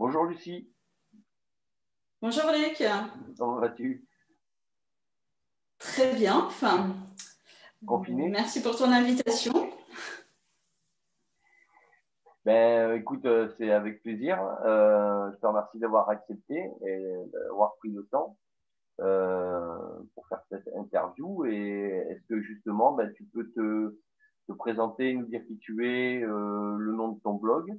Bonjour Lucie. Bonjour Luc. Comment vas-tu? Très bien. Enfin, Confiné Merci pour ton invitation. Ben, écoute, euh, c'est avec plaisir. Euh, je te remercie d'avoir accepté et d'avoir pris le temps euh, pour faire cette interview. Et est-ce que justement, ben, tu peux te, te présenter, nous dire qui tu es, euh, le nom de ton blog,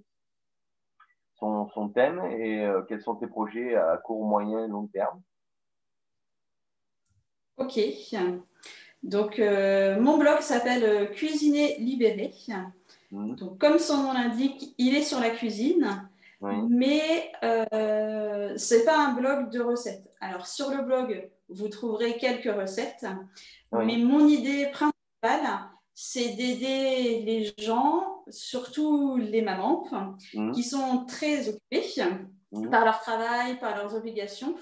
son, son thème et euh, quels sont tes projets à court, moyen et long terme? Ok. Donc, euh, mon blog s'appelle euh, Cuisiner libéré. Mhm. Donc, comme son nom l'indique, il est sur la cuisine, Oui. mais euh, c'est pas un blog de recettes. Alors, sur le blog, vous trouverez quelques recettes, Oui. mais mon idée principale, c'est d'aider les gens, surtout les mamans, Mhm. qui sont très occupées Mhm. par leur travail, par leurs obligations,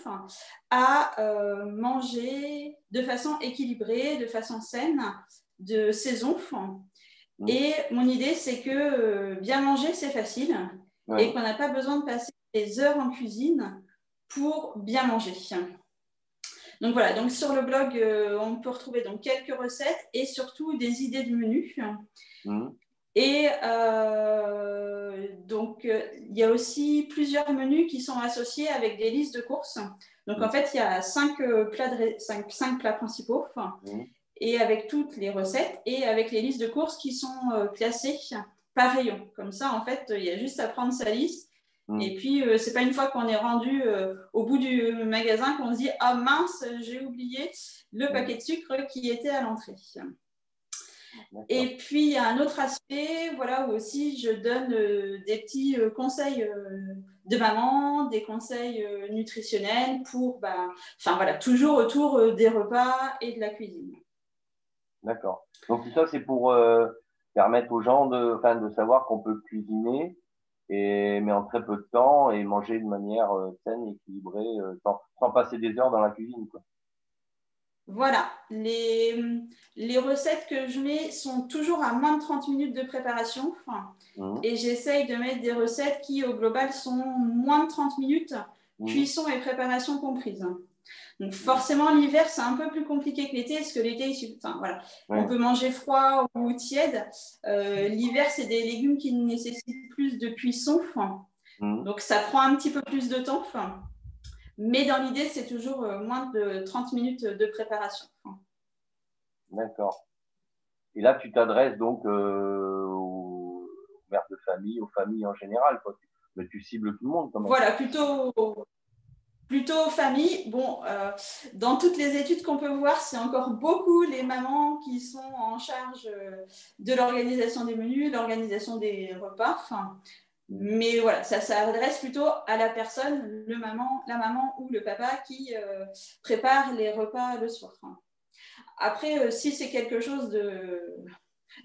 à euh, manger de façon équilibrée, de façon saine, de saison. Mhm. Et mon idée, c'est que euh, bien manger, c'est facile et qu'on n'a pas besoin de passer des heures en cuisine pour bien manger. Donc voilà, donc sur le blog, euh, on peut retrouver donc quelques recettes et surtout des idées de menus. Et euh, donc, euh, il y a aussi plusieurs menus qui sont associés avec des listes de courses. Donc, en fait, il y a cinq, euh, plats, de ré- cinq, cinq plats principaux, Mhm. et avec toutes les recettes, et avec les listes de courses qui sont classées par rayon. Comme ça, en fait, il y a juste à prendre sa liste. Mhm. Et puis, euh, c'est pas une fois qu'on est rendu euh, au bout du magasin qu'on se dit Ah mince, j'ai oublié le paquet de sucre qui était à l'entrée. Et puis, il y a un autre aspect, voilà, où aussi je donne euh, des petits euh, conseils euh, de maman, des conseils nutritionnels pour, bah, enfin voilà, toujours autour des repas et de la cuisine. D'accord. Donc tout ça, c'est pour permettre aux gens de, de savoir qu'on peut cuisiner, et, mais en très peu de temps et manger de manière saine, équilibrée, sans, sans passer des heures dans la cuisine. Quoi. Voilà, les, les recettes que je mets sont toujours à moins de 30 minutes de préparation. Mhm. et j'essaye de mettre des recettes qui, au global, sont moins de 30 minutes, Mhm. cuisson et préparation comprises. Donc forcément, l'hiver, c'est un peu plus compliqué que l'été, parce que l'été, enfin, voilà, Ouais. on peut manger froid ou tiède. Euh, l'hiver, c'est des légumes qui nécessitent plus de cuisson. Mhm. donc ça prend un petit peu plus de temps. Mais dans l'idée, c'est toujours euh, moins de 30 minutes de préparation. D'accord. Et là, tu t'adresses donc euh, aux mères de famille, aux familles en général. Quoi. Mais tu cibles tout le monde quand même. Voilà, plutôt, plutôt famille. Bon, euh, dans toutes les études qu'on peut voir, c'est encore beaucoup les mamans qui sont en charge de l'organisation des menus, l'organisation des repas. Enfin, mais voilà, ça s'adresse plutôt à la personne, le maman, la maman ou le papa qui euh, prépare les repas le soir. Après, euh, si c'est quelque chose de,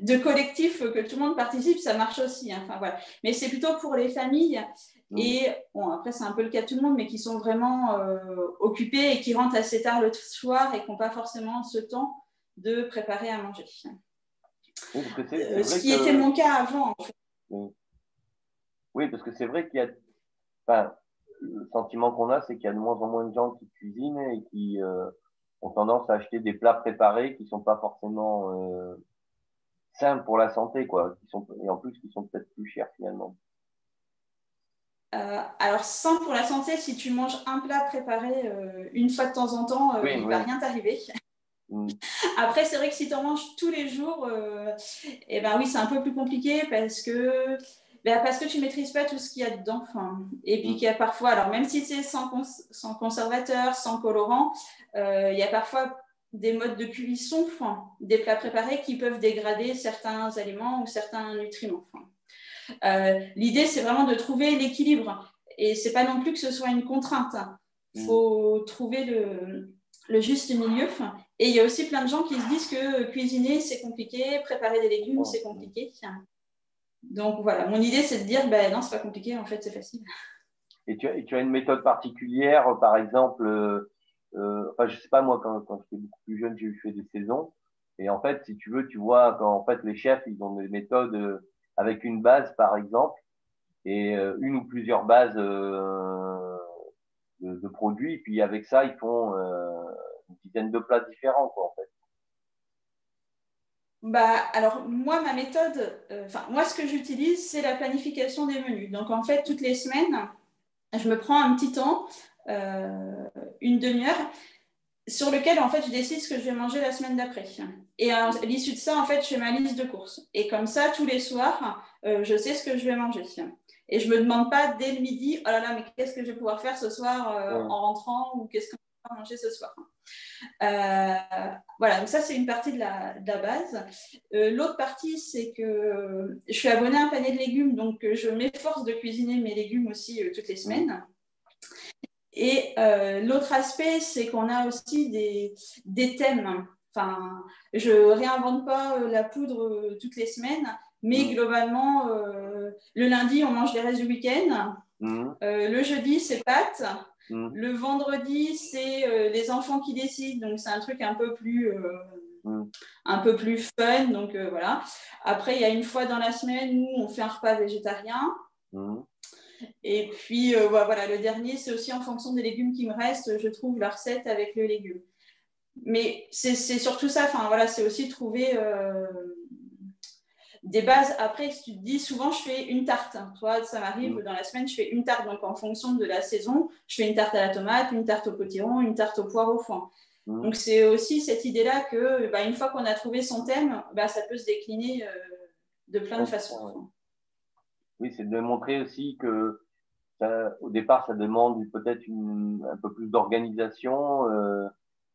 de collectif, que tout le monde participe, ça marche aussi. hein. Enfin, voilà. Mais c'est plutôt pour les familles. Mhm. Et bon, après, c'est un peu le cas de tout le monde, mais qui sont vraiment euh, occupés et qui rentrent assez tard le soir et qui n'ont pas forcément ce temps de préparer à manger. Oui, Euh, ce qui que- était mon cas avant. en fait. Oui, parce que c'est vrai qu'il y a, enfin, le sentiment qu'on a, c'est qu'il y a de moins en moins de gens qui cuisinent et qui euh, ont tendance à acheter des plats préparés qui sont pas forcément euh, sains pour la santé, quoi, qui sont et en plus qui sont peut-être plus chers finalement. Euh, alors, sans pour la santé, si tu manges un plat préparé euh, une fois de temps en temps, Oui, il ne oui. va rien t'arriver. Mm. Après, c'est vrai que si tu en manges tous les jours, euh, eh ben oui, c'est un peu plus compliqué parce que, ben parce que tu ne maîtrises pas tout ce qu'il y a dedans. Enfin, et puis Mm. qu'il y a parfois, alors même si c'est sans, cons- sans conservateur, sans colorant, euh, il y a parfois des modes de cuisson, enfin, des plats préparés qui peuvent dégrader certains aliments ou certains nutriments. Enfin, euh, L'idée, c'est vraiment de trouver l'équilibre. Et c'est pas non plus que ce soit une contrainte. Il faut trouver le, le juste milieu. Et il y a aussi plein de gens qui se disent que cuisiner, c'est compliqué, préparer des légumes, c'est compliqué. Donc voilà, mon idée, c'est de dire, ben non, c'est pas compliqué, en fait, c'est facile. Et tu as, tu as une méthode particulière, euh, par exemple, euh, euh, enfin, je sais pas moi, quand, quand j'étais beaucoup plus jeune, j'ai fait des saisons. Et en fait, si tu veux, tu vois, quand en fait les chefs, ils ont des méthodes avec une base, par exemple. et une ou plusieurs bases de, de, produits. Puis avec ça, ils font une dizaine de plats différents, quoi, en fait. Bah, alors, moi, ma méthode, enfin, moi, ce que j'utilise, c'est la planification des menus. Donc, en fait, toutes les semaines, je me prends un petit temps, une demi-heure, sur lequel en fait je décide ce que je vais manger la semaine d'après. Et à l'issue de ça, en fait, je fais ma liste de courses. Et comme ça, tous les soirs, euh, je sais ce que je vais manger. Et je ne me demande pas dès le midi, oh là là, mais qu'est-ce que je vais pouvoir faire ce soir euh, en rentrant ou qu'est-ce que manger ce soir. Euh, voilà, donc ça, c'est une partie de la, de la base. L'autre partie, c'est que je suis abonnée à un panier de légumes, donc je m'efforce de cuisiner mes légumes aussi toutes les semaines. Et euh, l'autre aspect, c'est qu'on a aussi des, des, thèmes. Enfin, je réinvente pas euh, la poudre euh, toutes les semaines, mais mmh. globalement, le lundi, on mange les restes du week-end. Mmh. le jeudi, c'est pâtes. Mmh. Le vendredi, c'est les enfants qui décident. Donc, c'est un truc un peu plus, un peu plus fun. Donc, voilà. Après, il y a une fois dans la semaine où on fait un repas végétarien. Et puis, euh, voilà, le dernier, c'est aussi en fonction des légumes qui me restent, je trouve la recette avec le légume. Mais c'est surtout ça, enfin voilà, c'est aussi trouver euh, des bases. Après, tu te dis, souvent, je fais une tarte. Toi, ça m'arrive, mm. dans la semaine, je fais une tarte. Donc, en fonction de la saison, je fais une tarte à la tomate, une tarte au potiron, une tarte au poire au foin. Mm. Donc, c'est aussi cette idée-là que, bah, une fois qu'on a trouvé son thème, bah, ça peut se décliner euh, de plein de façons. Oui, c'est de montrer aussi que au départ, ça demande peut-être un peu plus d'organisation, euh,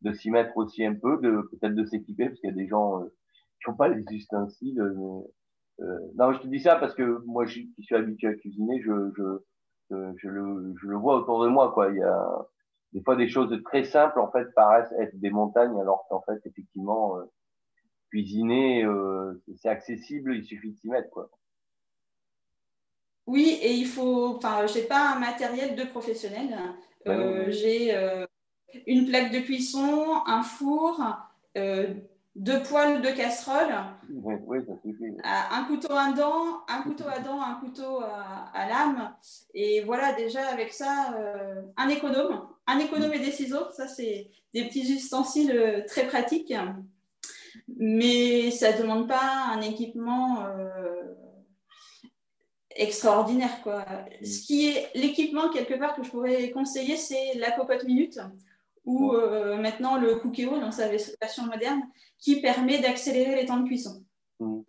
de s'y mettre aussi un peu, de peut-être de s'équiper, parce qu'il y a des gens euh, qui n'ont pas les ustensiles. Euh, euh, non, je te dis ça parce que moi, je, qui suis habitué à cuisiner, je, je, je, le, je le vois autour de moi. Quoi. Il y a des fois des choses très simples, en fait, paraissent être des montagnes, alors qu'en fait, effectivement, cuisiner, c'est accessible, il suffit de s'y mettre. Quoi. Oui, et il faut. Enfin, j'ai pas un matériel de professionnel. Euh, j'ai euh, une plaque de cuisson, un four, euh, deux poêles de casserole, oui, ça suffit. un couteau à dents, un couteau à dents, un couteau à, lame. Et voilà, déjà avec ça, un économe, un économe et des ciseaux. Ça, c'est des petits ustensiles très pratiques. Mais ça ne demande pas un équipement extraordinaire. Quoi. Ce qui est l'équipement, quelque part, que je pourrais conseiller, c'est la cocotte minute ou euh, maintenant le Cookéo dans sa version moderne qui permet d'accélérer les temps de cuisson. Mm.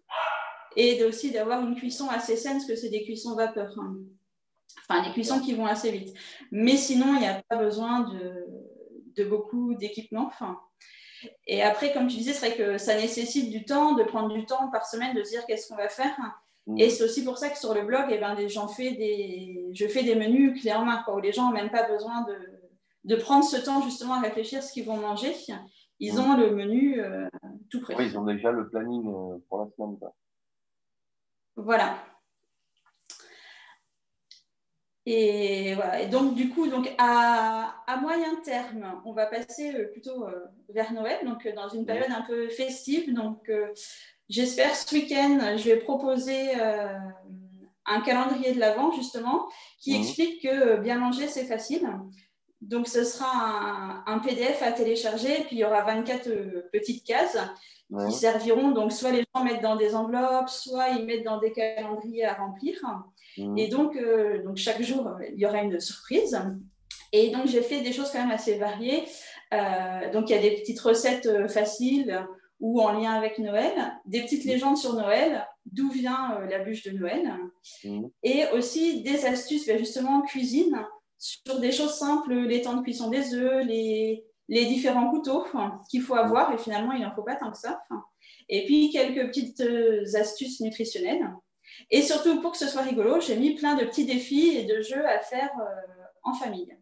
Et aussi d'avoir une cuisson assez saine, parce que c'est des cuissons vapeur. Hein. Enfin, des cuissons qui vont assez vite. Mais sinon, il n'y a pas besoin de, de beaucoup d'équipement. Enfin, et après, comme tu disais, c'est vrai que ça nécessite du temps, de prendre du temps par semaine, de se dire qu'est-ce qu'on va faire. Et mm. c'est aussi pour ça que sur le blog, eh ben, fais des, je fais des menus main, quoi, où les gens n'ont même pas besoin de, de, prendre ce temps justement à réfléchir ce qu'ils vont manger. Ils ont le menu euh, tout prêt. Oui, ils ont déjà le planning euh, pour la semaine. Voilà. Et, voilà. et donc, du coup, donc à, à, moyen terme, on va passer euh, plutôt vers Noël, donc dans une période un peu festive. Donc, J'espère ce week-end, je vais proposer euh, un calendrier de l'Avent, justement, qui mhm. explique que bien manger, c'est facile. Donc, ce sera un, PDF à télécharger, puis il y aura 24 euh, petites cases qui serviront. Donc, soit les gens mettent dans des enveloppes, soit ils mettent dans des calendriers à remplir. Mhm. Et donc, euh, donc, chaque jour, il y aura une surprise. Et donc, j'ai fait des choses quand même assez variées. donc, il y a des petites recettes faciles ou en lien avec Noël, des petites légendes sur Noël, d'où vient euh, la bûche de Noël, mmh. et aussi des astuces ben, justement en cuisine sur des choses simples, les temps de cuisson des œufs, les, les différents couteaux qu'il faut avoir, et finalement il n'en faut pas tant que ça. Et puis quelques petites euh, astuces nutritionnelles. Et surtout, pour que ce soit rigolo, j'ai mis plein de petits défis et de jeux à faire euh, en famille.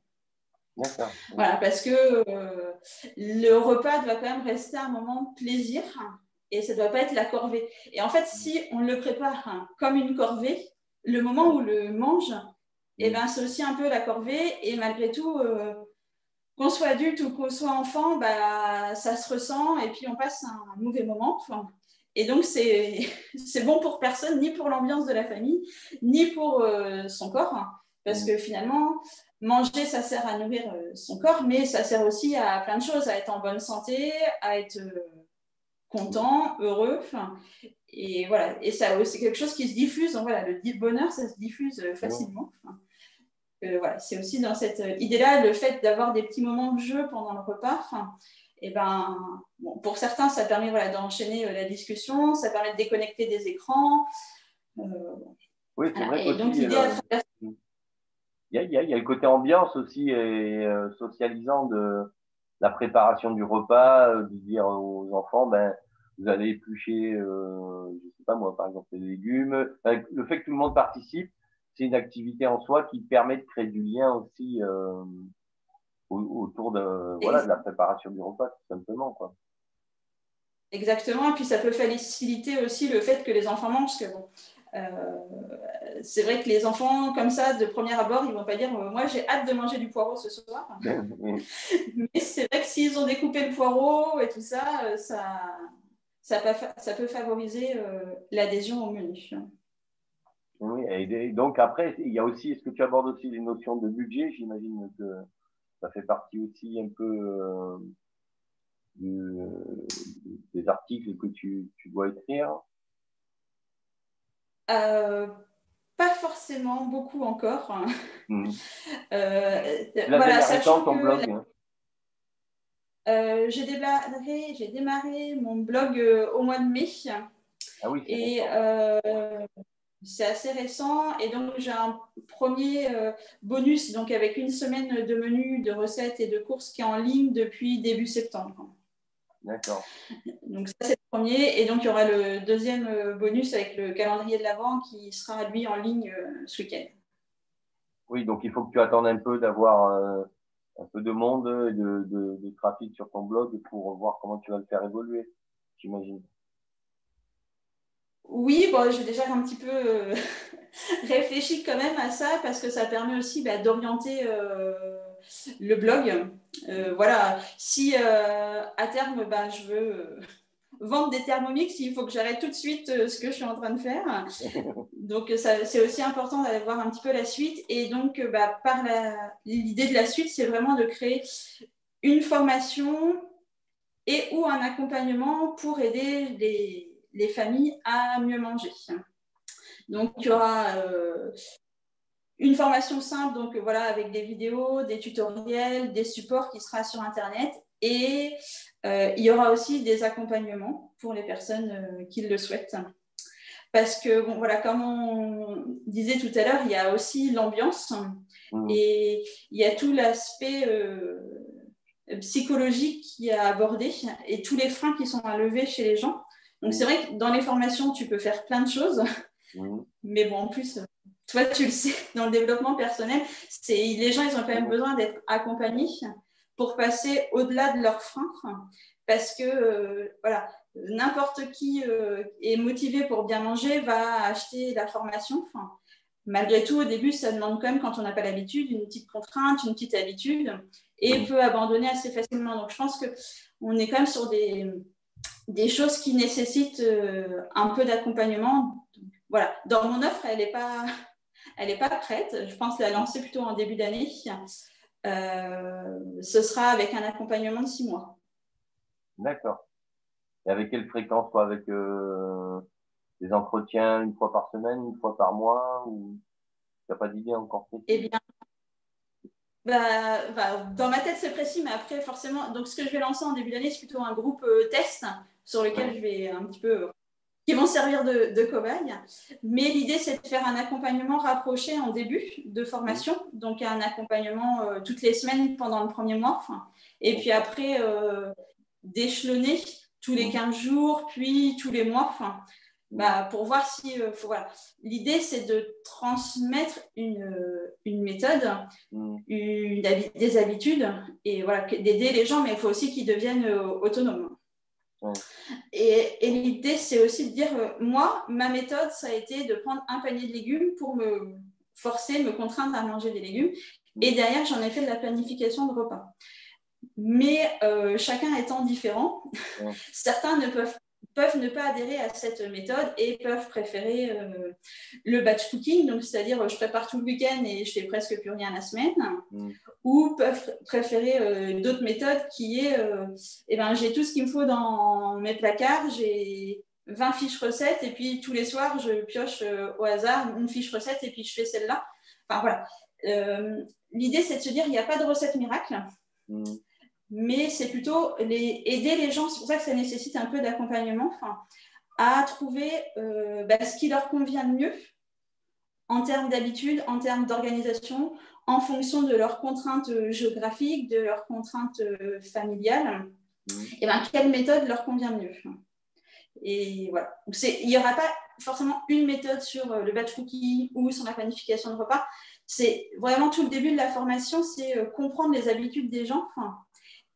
Voilà, parce que euh, le repas doit quand même rester un moment de plaisir et ça ne doit pas être la corvée. Et en fait, si on le prépare comme une corvée, le moment où on le mange, eh ben, c'est aussi un peu la corvée. Et malgré tout, euh, qu'on soit adulte ou qu'on soit enfant, bah, ça se ressent et puis on passe un mauvais moment. Et donc, c'est bon pour personne, ni pour l'ambiance de la famille, ni pour son corps. Hein. parce que finalement, manger, ça sert à nourrir son corps, mais ça sert aussi à plein de choses, à être en bonne santé, à être content, heureux. Et voilà, et ça c'est quelque chose qui se diffuse. Donc voilà, le bonheur, ça se diffuse euh, facilement. Euh, voilà, c'est aussi dans cette euh, idée-là, le fait d'avoir des petits moments de jeu pendant le repas. Et eh ben, pour certains, ça permet voilà, d'enchaîner la discussion, ça permet de déconnecter des écrans. oui, c'est vrai. donc, il, y a, il, y a, il y a le côté ambiance aussi et socialisant de la préparation du repas, de dire aux enfants, ben, vous allez éplucher, euh, je sais pas moi, par exemple, les légumes. Le fait que tout le monde participe, c'est une activité en soi qui permet de créer du lien aussi euh, autour de, voilà, de la préparation du repas, tout simplement. Quoi. Exactement, et puis ça peut faciliter aussi le fait que les enfants mangent, parce que bon, euh, c'est vrai que les enfants, comme ça, de premier abord, ils vont pas dire Moi, j'ai hâte de manger du poireau ce soir. Mais c'est vrai que s'ils ont découpé le poireau et tout ça, euh, ça, ça peut, ça peut favoriser euh, l'adhésion au menu. Oui, et donc après, il y a aussi, est-ce que tu abordes aussi les notions de budget? J'imagine que ça fait partie aussi un peu des articles que tu, tu dois écrire. Euh, pas forcément beaucoup encore. Mmh. Euh, voilà, sachant ton blog. Hein. Euh, j'ai démarré, j'ai démarré mon blog euh, au mois de mai. Ah oui, et c'est assez récent. Et donc, j'ai un premier bonus donc avec une semaine de menus, de recettes et de courses qui est en ligne depuis début septembre. D'accord. Donc ça, c'est le premier. Et donc, il y aura le deuxième euh, bonus avec le calendrier de l'Avent qui sera, lui, en ligne euh, ce week-end. Oui, donc il faut que tu attendes un peu d'avoir euh, un peu de monde et de, trafic sur ton blog pour voir comment tu vas le faire évoluer, j'imagine. Oui, bon, j'ai déjà un petit peu réfléchi quand même à ça parce que ça permet aussi bah, d'orienter le blog. Euh, voilà, si euh, à terme, ben, je veux euh, vendre des thermomix, il faut que j'arrête tout de suite ce que je suis en train de faire. Donc, c'est aussi important d'aller voir un petit peu la suite. Et donc, bah, par l'idée de la suite, c'est vraiment de créer une formation et ou un accompagnement pour aider les, les familles à mieux manger. Donc, il y aura une formation simple, donc euh, voilà, avec des vidéos, des tutoriels, des supports qui sera sur Internet. Et euh, il y aura aussi des accompagnements pour les personnes euh, qui le souhaitent. Parce que, bon, voilà, comme on disait tout à l'heure, il y a aussi l'ambiance mmh. et il y a tout l'aspect psychologique qui est à aborder et tous les freins qui sont à lever chez les gens. Donc, c'est vrai que dans les formations, tu peux faire plein de choses. Mmh. Mais bon, en plus, toi, tu le sais, dans le développement personnel, c'est les gens, ils ont quand même besoin d'être accompagnés pour passer au-delà de leurs freins. Parce que, euh, voilà, n'importe qui euh, est motivé pour bien manger va acheter la formation. Enfin, malgré tout, au début, ça demande quand même, quand on n'a pas l'habitude, une petite contrainte, une petite habitude, et peut abandonner assez facilement. Donc, je pense qu'on est quand même sur des, des choses qui nécessitent euh, un peu d'accompagnement. Voilà, dans mon offre, elle n'est pas elle n'est pas prête. Je pense la lancer plutôt en début d'année. Euh, ce sera avec un accompagnement de six mois. D'accord. Et avec quelle fréquence quoi? Avec euh, des entretiens une fois par semaine, une fois par mois ou... Tu n'as pas d'idée encore Eh bien, bah, bah, dans ma tête, c'est précis, mais après, forcément, donc ce que je vais lancer en début d'année, c'est plutôt un groupe euh, test sur lequel je vais un petit peu qui vont servir de, de cobaye. Mais l'idée, c'est de faire un accompagnement rapproché en début de formation, donc un accompagnement euh, toutes les semaines pendant le premier mois, et puis après, euh, d'échelonner tous les 15 jours, puis tous les mois, bah, pour voir si... Euh, voilà. L'idée, c'est de transmettre une, une méthode, une, des habitudes, et voilà, d'aider les gens, mais il faut aussi qu'ils deviennent autonomes. Et, l'idée, c'est aussi de dire, euh, moi, ma méthode, ça a été de prendre un panier de légumes pour me forcer, me contraindre à manger des légumes. Et derrière, j'en ai fait de la planification de repas. Mais euh, chacun étant différent, certains ne peuvent peuvent ne pas adhérer à cette méthode et peuvent préférer euh, le batch cooking, donc c'est-à-dire je prépare tout le week-end et je fais presque plus rien la semaine, mm. ou peuvent préférer euh, d'autres méthodes qui est, eh ben, j'ai tout ce qu'il me faut dans mes placards, j'ai 20 fiches recettes et puis tous les soirs je pioche au hasard une fiche recette et puis je fais celle-là. Enfin voilà. L'idée c'est de se dire il n'y a pas de recette miracle. Mm mais c'est plutôt les, aider les gens, c'est pour ça que ça nécessite un peu d'accompagnement, à trouver euh, bah, ce qui leur convient le mieux en termes d'habitude, en termes d'organisation, en fonction de leurs contraintes géographiques, de leurs contraintes euh, familiales, mmh. et ben, quelle méthode leur convient le mieux. Et voilà. il n'y aura pas forcément une méthode sur euh, le batch cookie ou sur la planification de repas. C'est vraiment tout le début de la formation, c'est comprendre les habitudes des gens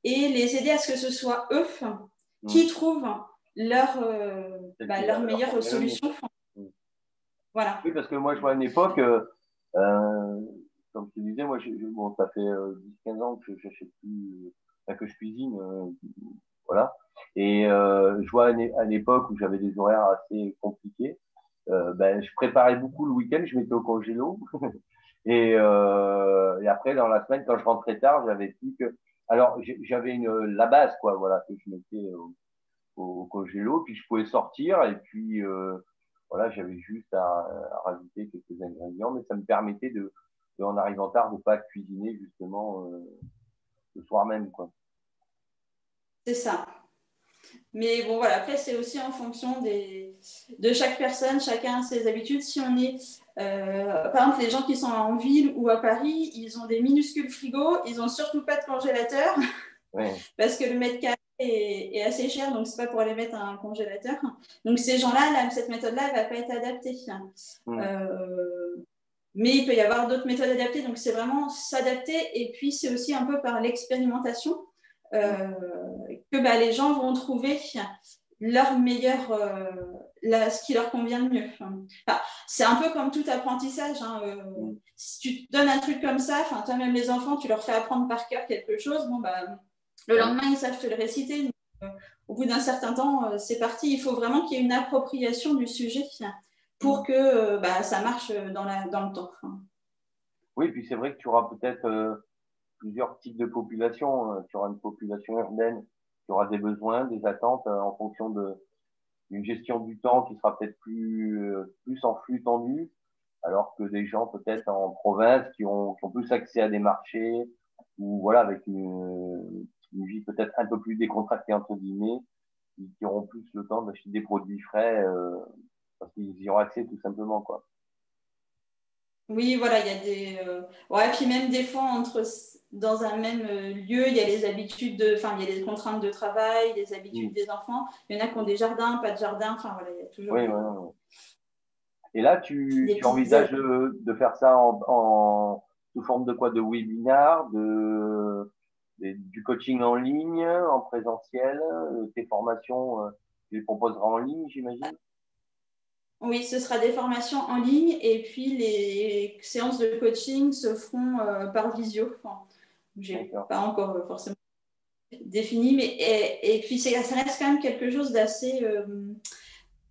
et les aider à ce que ce soit eux qui trouvent leur, euh, bah, leur meilleure solution. Voilà. Oui, parce que moi, je vois à une époque, euh, euh, comme tu disais, moi, bon, ça fait 10-15 ans que j'achète plus, que je cuisine, voilà. Et je vois à l'époque où j'avais des horaires assez compliqués, ben, je préparais beaucoup le week-end, je mettais au congélo. et, et après, dans la semaine, quand je rentrais tard, j'avais plus que alors, j'avais la base, quoi, voilà, que je mettais au, au congélo, puis je pouvais sortir, et puis euh, voilà, j'avais juste à, rajouter quelques ingrédients, mais ça me permettait de, en arrivant tard, de pas cuisiner justement euh, le soir même, quoi. C'est ça. Mais bon, voilà, après, c'est aussi en fonction des, de chaque personne, chacun ses habitudes. Si on est, euh, par exemple, les gens qui sont en ville ou à Paris, ils ont des minuscules frigos, ils n'ont surtout pas de congélateur, parce que le mètre carré est, assez cher, donc ce n'est pas pour aller mettre un congélateur. Donc ces gens-là, cette méthode-là, elle ne va pas être adaptée. Euh, mais il peut y avoir d'autres méthodes adaptées, donc c'est vraiment s'adapter, et puis c'est aussi un peu par l'expérimentation. Euh, que bah, les gens vont trouver leur meilleur, euh, ce qui leur convient le mieux. c'est un peu comme tout apprentissage. Hein, euh, si tu te donnes un truc comme ça, toi-même les enfants, tu leur fais apprendre par cœur quelque chose, bon, bah, le lendemain, ils savent te le réciter. au bout d'un certain temps, c'est parti. Il faut vraiment qu'il y ait une appropriation du sujet pour que bah, ça marche dans, la, dans le temps. Oui, puis c'est vrai que tu auras peut-être plusieurs types de populations. Euh, tu auras une population urbaine qui aura des besoins, des attentes euh, en fonction de d'une gestion du temps qui sera peut-être plus euh, plus en flux tendu, alors que des gens peut-être en province qui ont, qui ont plus accès à des marchés ou voilà avec une, une vie peut-être un peu plus décontractée entre guillemets, qui auront plus le temps d'acheter des produits frais parce qu'ils y auront accès tout simplement quoi. Oui, voilà, il y a des. Euh... Ouais, puis même des fois, entre, dans un même euh, lieu, il y a les habitudes, de... enfin, il y a les contraintes de travail, les habitudes des enfants. Il y en a qui ont des jardins, pas de jardin, enfin, voilà, il y a toujours. Oui, oui, Et là, tu, tu envisages de, de, faire ça en, en, sous forme de quoi? De webinar, de, du coaching en ligne, en présentiel euh, Tes formations, tu les proposeras en ligne, j'imagine? Oui, ce sera des formations en ligne et puis les séances de coaching se feront euh, par visio. Enfin, je n'ai pas encore euh, forcément défini, mais et, puis ça reste quand même quelque chose d'assez euh,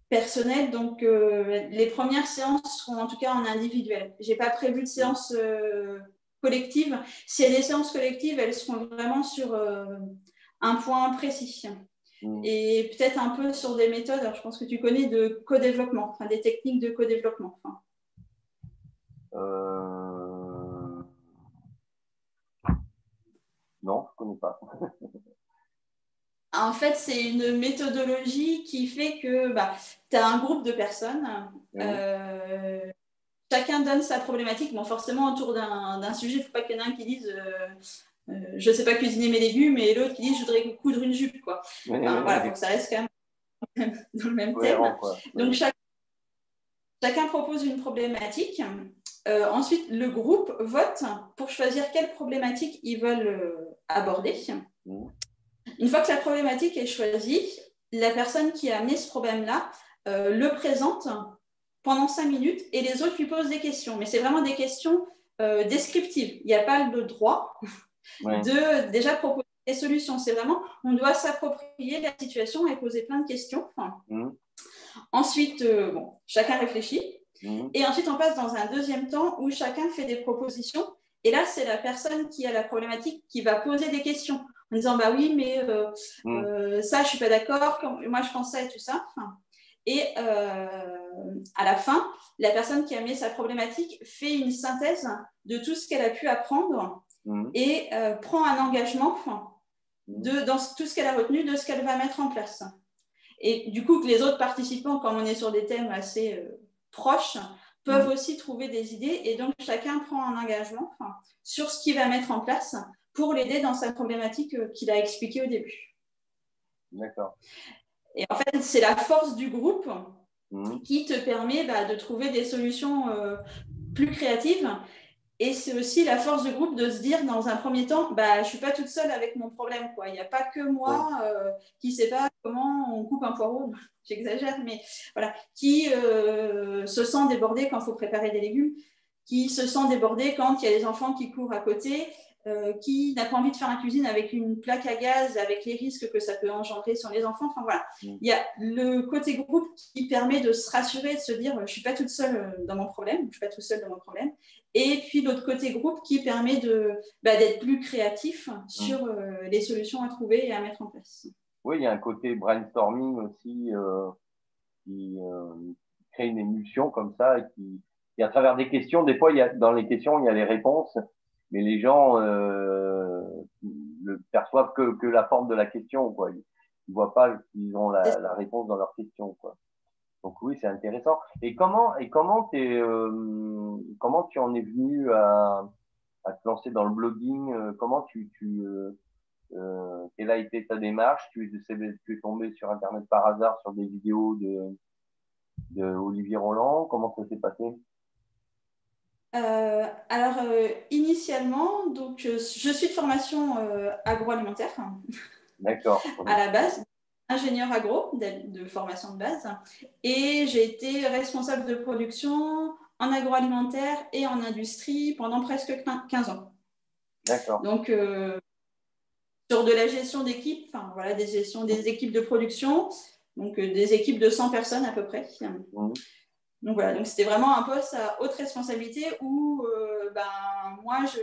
personnel. Donc, les premières séances seront en tout cas en individuel. Je n'ai pas prévu de séance collective. S'il y a des séances collectives, elles seront vraiment sur un point précis. Mm. Et peut-être un peu sur des méthodes, alors je pense que tu connais, de co-développement, enfin, des techniques de co-développement. Euh... Non, je ne connais pas. en fait, c'est une méthodologie qui fait que bah, tu as un groupe de personnes. Euh, chacun donne sa problématique. Bon, forcément, autour d'un sujet, il ne faut pas qu'il y en ait un qui dise euh, je ne sais pas cuisiner mes légumes et l'autre qui dit je voudrais coudre une jupe. Quoi. voilà, faut que ça reste quand même dans le même thème. Donc chacun propose une problématique. Euh, ensuite, le groupe vote pour choisir quelle problématique ils veulent euh, aborder. Mmh. Une fois que la problématique est choisie, la personne qui a amené ce problème-là le présente pendant cinq minutes et les autres lui posent des questions. Mais c'est vraiment des questions descriptives. Il n'y a pas le droit de déjà proposer des solutions. C'est vraiment, on doit s'approprier la situation et poser plein de questions. Mmh. Ensuite, euh, bon, chacun réfléchit. Mmh. Et ensuite, on passe dans un deuxième temps où chacun fait des propositions. Et là, c'est la personne qui a la problématique qui va poser des questions en disant Bah oui, mais euh, mmh. euh, ça, je ne suis pas d'accord. Moi, je pense ça et tout ça. Et à la fin, la personne qui a mis sa problématique fait une synthèse de tout ce qu'elle a pu apprendre et prend un engagement de, dans tout ce qu'elle a retenu, de ce qu'elle va mettre en place. Et du coup, que les autres participants, comme on est sur des thèmes assez euh, proches, peuvent mm. aussi trouver des idées. Et donc, chacun prend un engagement sur ce qu'il va mettre en place pour l'aider dans sa problématique euh, qu'il a expliquée au début. D'accord. Et en fait, c'est la force du groupe qui te permet bah, de trouver des solutions euh, plus créatives et c'est aussi la force du groupe de se dire, dans un premier temps, bah, je ne suis pas toute seule avec mon problème. Quoi. Il n'y a pas que moi euh, qui ne sait pas comment on coupe un poireau, j'exagère, mais voilà, qui euh, se sent débordé quand il faut préparer des légumes, qui se sent débordé quand il y a les enfants qui courent à côté, euh, qui n'a pas envie de faire la cuisine avec une plaque à gaz, avec les risques que ça peut engendrer sur les enfants. Enfin voilà, mm. il y a le côté groupe qui permet de se rassurer, de se dire je ne suis pas toute seule dans mon problème, je suis pas tout seul dans mon problème. Et puis l'autre côté groupe qui permet bah, d'être plus créatif sur mm. euh, les solutions à trouver et à mettre en place. Oui, il y a un côté brainstorming aussi euh, qui euh, crée une émulsion comme ça et qui, à travers des questions, des fois il y a, dans les questions il y a les réponses, mais les gens ne perçoivent que, que, la forme de la question. Quoi. Ils ne voient pas qu'ils ont la, la, réponse dans leur question. Quoi. Donc oui, c'est intéressant. Et comment et comment es, euh, comment tu en es venu à, à, te lancer dans le blogging euh, Comment tu, tu euh, euh, quelle a été ta démarche? Tu, tu, es tombé sur internet par hasard sur des vidéos de, de Olivier Roland Comment ça s'est passé? Euh, alors, initialement, donc, je suis de formation agroalimentaire. D'accord. à la base ingénieur agro de, formation de base et j'ai été responsable de production en agroalimentaire et en industrie pendant presque 15 ans. D'accord. Donc, euh, sur de la gestion d'équipe, enfin voilà, des gestions des équipes de production, donc euh, des équipes de 100 personnes à peu près. Mmh. Donc voilà, donc c'était vraiment un poste à haute responsabilité où euh, ben, moi je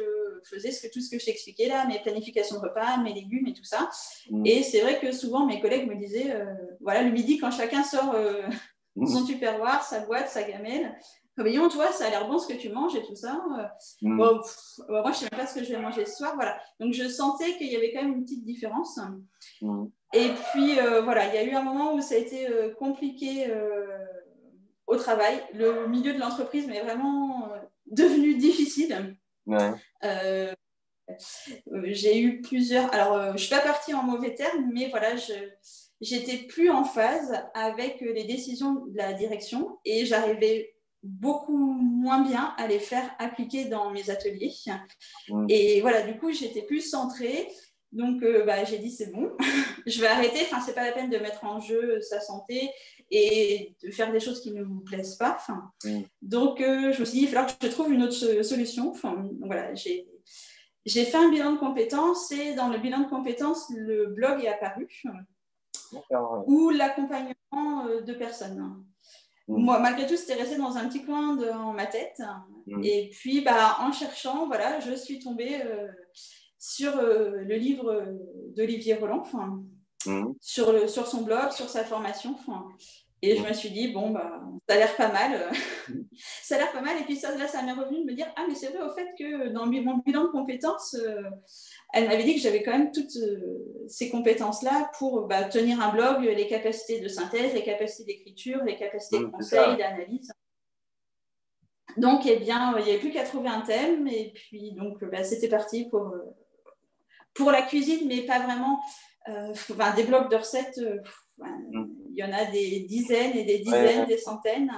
faisais ce que, tout ce que je t'expliquais là, mes planifications de repas, mes légumes et tout ça. Mm. Et c'est vrai que souvent mes collègues me disaient, euh, voilà, le midi quand chacun sort euh, mm. son tupperware, sa boîte, sa gamelle, voyons, toi, ça a l'air bon ce que tu manges et tout ça. Mm. moi, je ne sais même pas ce que je vais manger ce soir. Voilà. Donc, je sentais qu'il y avait quand même une petite différence. Et puis, voilà, il y a eu un moment où ça a été compliqué au travail. Le milieu de l'entreprise m'est vraiment euh, devenu difficile. Euh, j'ai eu plusieurs. Alors, euh, je ne suis pas partie en mauvais termes, mais voilà, je j'étais plus en phase avec les décisions de la direction et j'arrivais beaucoup moins bien à les faire appliquer dans mes ateliers. Et voilà, du coup, j'étais plus centrée. Donc, bah, j'ai dit, c'est bon, je vais arrêter. Enfin, c'est pas la peine de mettre en jeu sa santé et de faire des choses qui ne vous plaisent pas. Enfin, mm. Donc, euh, je me suis dit, il va falloir que je trouve une autre solution. Enfin, voilà, j'ai, j'ai fait un bilan de compétences et dans le bilan de compétences, le blog est apparu ou l'accompagnement euh, de personnes. Mm. Moi, malgré tout, c'était resté dans un petit coin dans ma tête. Mm. Et puis, bah, en cherchant, voilà, je suis tombée euh, sur le livre d'Olivier Roland, sur, le, sur son blog, sur sa formation. Et je me suis dit, bon, bah, ça a l'air pas mal. ça a l'air pas mal. Et puis ça, là, ça m'est revenu de me dire, ah, mais c'est vrai au fait que dans mon bilan de compétences, euh, elle m'avait dit que j'avais quand même toutes euh, ces compétences-là pour bah, tenir un blog, les capacités de synthèse, les capacités d'écriture, les capacités de conseil, d'analyse. Donc, eh bien, il n'y avait plus qu'à trouver un thème. Et puis, donc, bah, c'était parti pour, euh, pour la cuisine, mais pas vraiment. Enfin, des blogs de recettes Mm. Il y en a des dizaines et des dizaines, des centaines.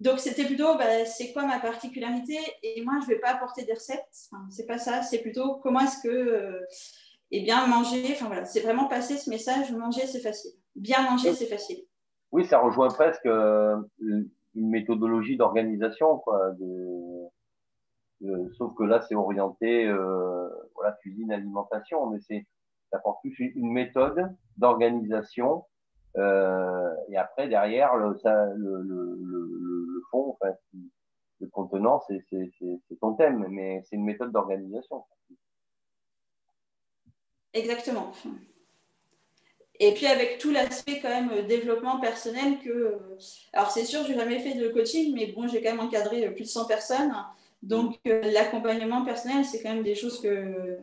Donc, c'était plutôt, bah, c'est quoi ma particularité? Et moi, je ne vais pas apporter des recettes. Enfin, c'est pas ça. C'est plutôt comment est-ce que, euh, eh bien, manger. Enfin, voilà, c'est vraiment passer ce message manger, c'est facile. Bien manger, c'est facile. Oui, ça rejoint presque euh, une méthodologie d'organisation, quoi. sauf que là, c'est orienté, euh, voilà, cuisine, alimentation. Mais c'est apporte plus une méthode d'organisation. Euh, et après, derrière, le, fond, le contenant, c'est ton thème, mais c'est une méthode d'organisation. Exactement. Et puis avec tout l'aspect quand même euh, développement personnel que... Euh, alors c'est sûr, je n'ai jamais fait de coaching, mais bon, j'ai quand même encadré plus de 100 personnes. Donc l'accompagnement personnel, c'est quand même des choses que,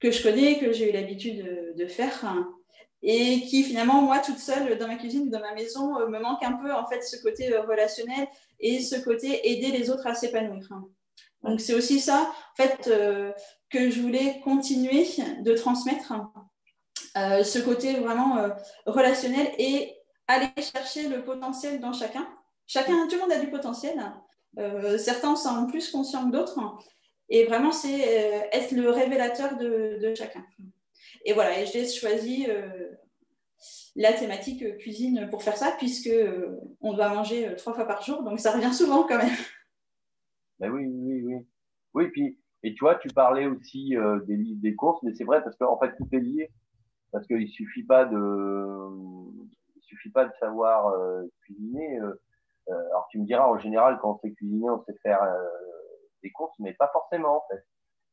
que je connais, que j'ai eu l'habitude de, faire et qui finalement, moi, toute seule dans ma cuisine, dans ma maison, euh, me manque un peu en fait ce côté euh, relationnel et ce côté aider les autres à s'épanouir. Donc c'est aussi ça, en fait, euh, que je voulais continuer de transmettre, ce côté vraiment relationnel et aller chercher le potentiel dans chacun. Chacun, tout le monde a du potentiel. certains sont plus conscients que d'autres. Et vraiment, c'est être le révélateur de, chacun. Et voilà, et j'ai choisi euh, la thématique euh, cuisine pour faire ça, puisque euh, on doit manger trois fois par jour, donc ça revient souvent quand même. Ben oui, oui, oui. Oui, puis, et tu vois, tu parlais aussi des des courses, mais c'est vrai parce qu'en fait, tout est lié. Parce qu'il suffit suffit pas de savoir cuisiner. alors, tu me diras, en général, quand on sait cuisiner, on sait faire des courses, mais pas forcément, en fait.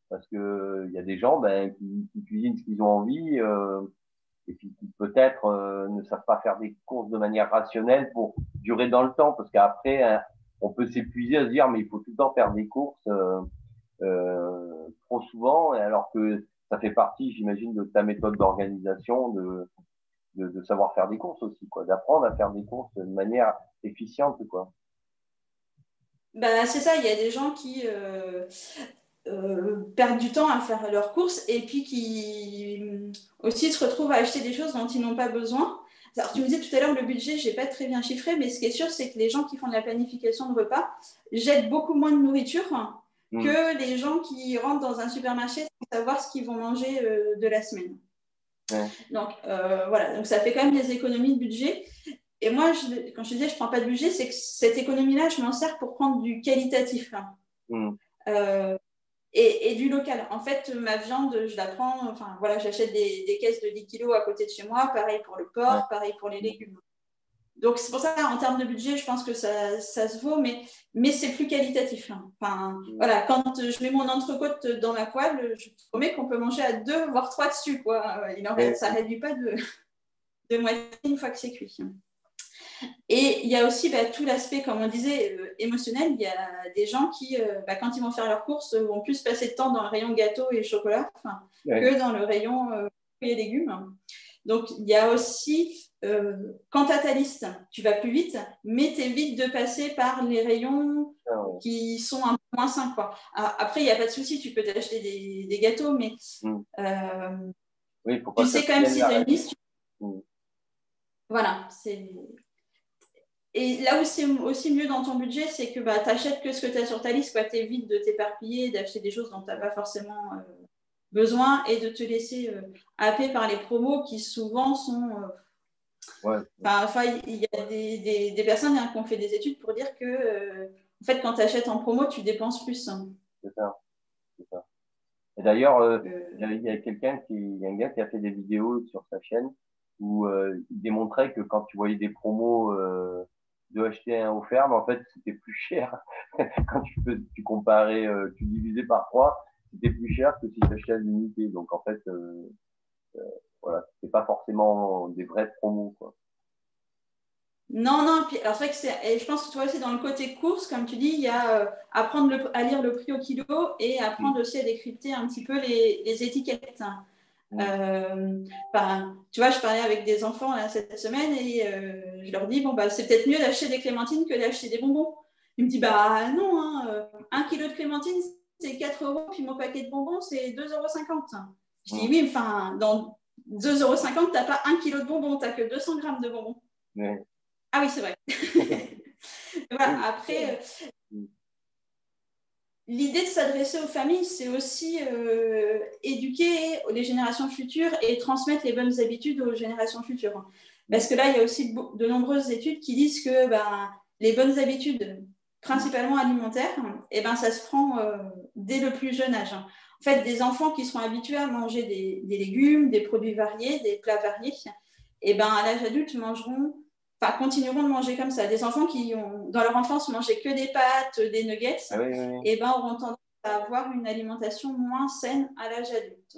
Parce que il y a des gens ben, qui, cuisinent ce qu'ils ont envie euh, et qui peut-être euh, ne savent pas faire des courses de manière rationnelle pour durer dans le temps. Parce qu'après hein, on peut s'épuiser à se dire mais il faut tout le temps faire des courses euh, euh trop souvent. Alors que ça fait partie j'imagine de ta méthode d'organisation de, de, de savoir faire des courses aussi quoi. D'apprendre à faire des courses de manière efficiente quoi ben, c'est ça, il y a des gens qui, euh, euh, perdent du temps à faire leurs courses et puis qui euh, aussi se retrouvent à acheter des choses dont ils n'ont pas besoin. Alors, tu me disais tout à l'heure, le budget, je n'ai pas très bien chiffré, mais ce qui est sûr, c'est que les gens qui font de la planification de repas jettent beaucoup moins de nourriture mm. que les gens qui rentrent dans un supermarché sans savoir ce qu'ils vont manger euh, de la semaine. Donc, voilà, donc ça fait quand même des économies de budget. Et moi, je, quand je disais je ne prends pas de budget, c'est que cette économie-là, je m'en sers pour prendre du qualitatif. Mm et, du local. En fait, ma viande, je la prends, enfin voilà, j'achète des, caisses de 10 kilos à côté de chez moi, pareil pour le porc, pareil pour les légumes. Donc c'est pour ça, en termes de budget, je pense que ça, ça se vaut, mais, mais c'est plus qualitatif. Hein. Enfin, voilà, quand je mets mon entrecôte dans ma poêle, je promets qu'on peut manger à deux, voire trois dessus. Quoi. Il en ça ne réduit pas de, de moitié une fois que c'est cuit. Et il y a aussi bah, tout l'aspect, comme on disait, euh, émotionnel. Il y a des gens qui, euh, bah, quand ils vont faire leurs courses, vont plus passer de temps dans le rayon gâteau et chocolat que dans le rayon euh, fruits et légumes. Donc, il y a aussi, quand tu as ta liste, tu vas plus vite, mais tu évites de passer par les rayons ah qui sont un peu moins sains. Quoi. Après, il n'y a pas de souci, tu peux t'acheter des, gâteaux, mais mm. tu sais quand même si tu as une liste. Mm. Voilà, c'est et là où c'est aussi mieux dans ton budget, c'est que bah, tu achètes que ce que tu as sur ta liste, tu évites de t'éparpiller, d'acheter des choses dont tu n'as pas forcément euh, besoin et de te laisser euh, happer par les promos qui souvent sont. Euh, enfin, il y a des, des, personnes hein, qui ont fait des études pour dire que en fait, quand tu achètes en promo, tu dépenses plus. Hein. C'est ça. ça. Et d'ailleurs, il y a, quelqu'un qui, y a un gars qui a fait des vidéos sur sa chaîne où il démontrait que quand tu voyais des promos de acheter un offert, mais en fait, c'était plus cher. Quand tu, peux, tu comparais, euh, tu divisais par trois, c'était plus cher que si tu achetais à l'unité. Donc, en fait, euh, euh, voilà, c'est pas forcément des vrais promos, quoi. Non, non, puis, alors c'est vrai que c'est, je pense que toi aussi dans le côté course, comme tu dis, il y a apprendre à lire le prix au kilo et apprendre aussi à décrypter un petit peu les, les étiquettes. Euh, tu vois, je parlais avec des enfants là, cette semaine et euh, je leur dis bon, bah, c'est peut-être mieux d'acheter des clémentines que d'acheter des bonbons. Ils me disent bah non, hein, euh, un kilo de clémentines c'est 4 euros, puis mon paquet de bonbons c'est 2,50 euros. Je dis oui, enfin, dans 2,50 euros, tu n'as pas un kilo de bonbons, tu n'as que 200 grammes de bonbons. Ah oui, c'est vrai. voilà, après, L'idée de s'adresser aux familles, c'est aussi euh, éduquer les générations futures et transmettre les bonnes habitudes aux générations futures. Parce que là, il y a aussi de nombreuses études qui disent que ben, les bonnes habitudes, principalement alimentaires, eh ben, ça se prend euh, dès le plus jeune âge. En fait, des enfants qui seront habitués à manger des, légumes, des produits variés, des plats variés, eh ben à l'âge adulte mangeront, enfin continueront de manger comme ça. Des enfants qui ont dans leur enfance mangé que des pâtes, des nuggets, ah et eh ben auront tendance à avoir une alimentation moins saine à l'âge adulte.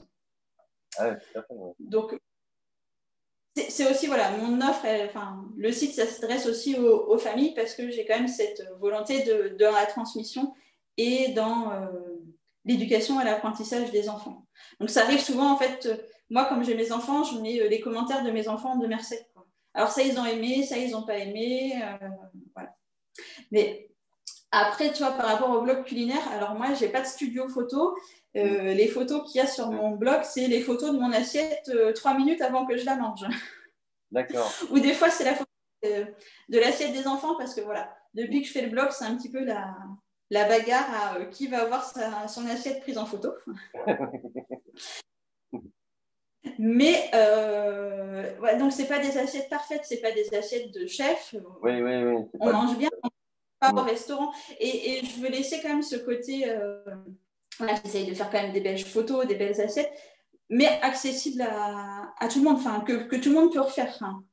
Ah Donc c'est aussi voilà mon offre enfin le site ça s'adresse aussi aux, familles parce que j'ai quand même cette volonté de, de la transmission et dans euh, l'éducation et l'apprentissage des enfants donc ça arrive souvent en fait moi comme j'ai mes enfants je mets euh, les commentaires de mes enfants de Merced alors ça ils ont aimé ça ils n'ont pas aimé euh, voilà mais après tu vois par rapport au blog culinaire alors moi j'ai pas de studio photo euh, les photos qu'il y a sur mon blog, c'est les photos de mon assiette euh, trois minutes avant que je la mange. D'accord. Ou des fois, c'est la photo de, l'assiette des enfants, parce que voilà, depuis que je fais le blog, c'est un petit peu la, bagarre à qui va avoir son assiette prise en photo. Mais ouais, donc c'est pas des assiettes parfaites, c'est pas des assiettes de chef. Oui, oui, oui. On mange bien, on pas au restaurant. Et, je veux laisser quand même ce côté voilà, j'essaye de faire quand même des belles photos, des belles assiettes, mais accessible à, tout le monde, enfin, que, que, tout le monde peut refaire. Hein.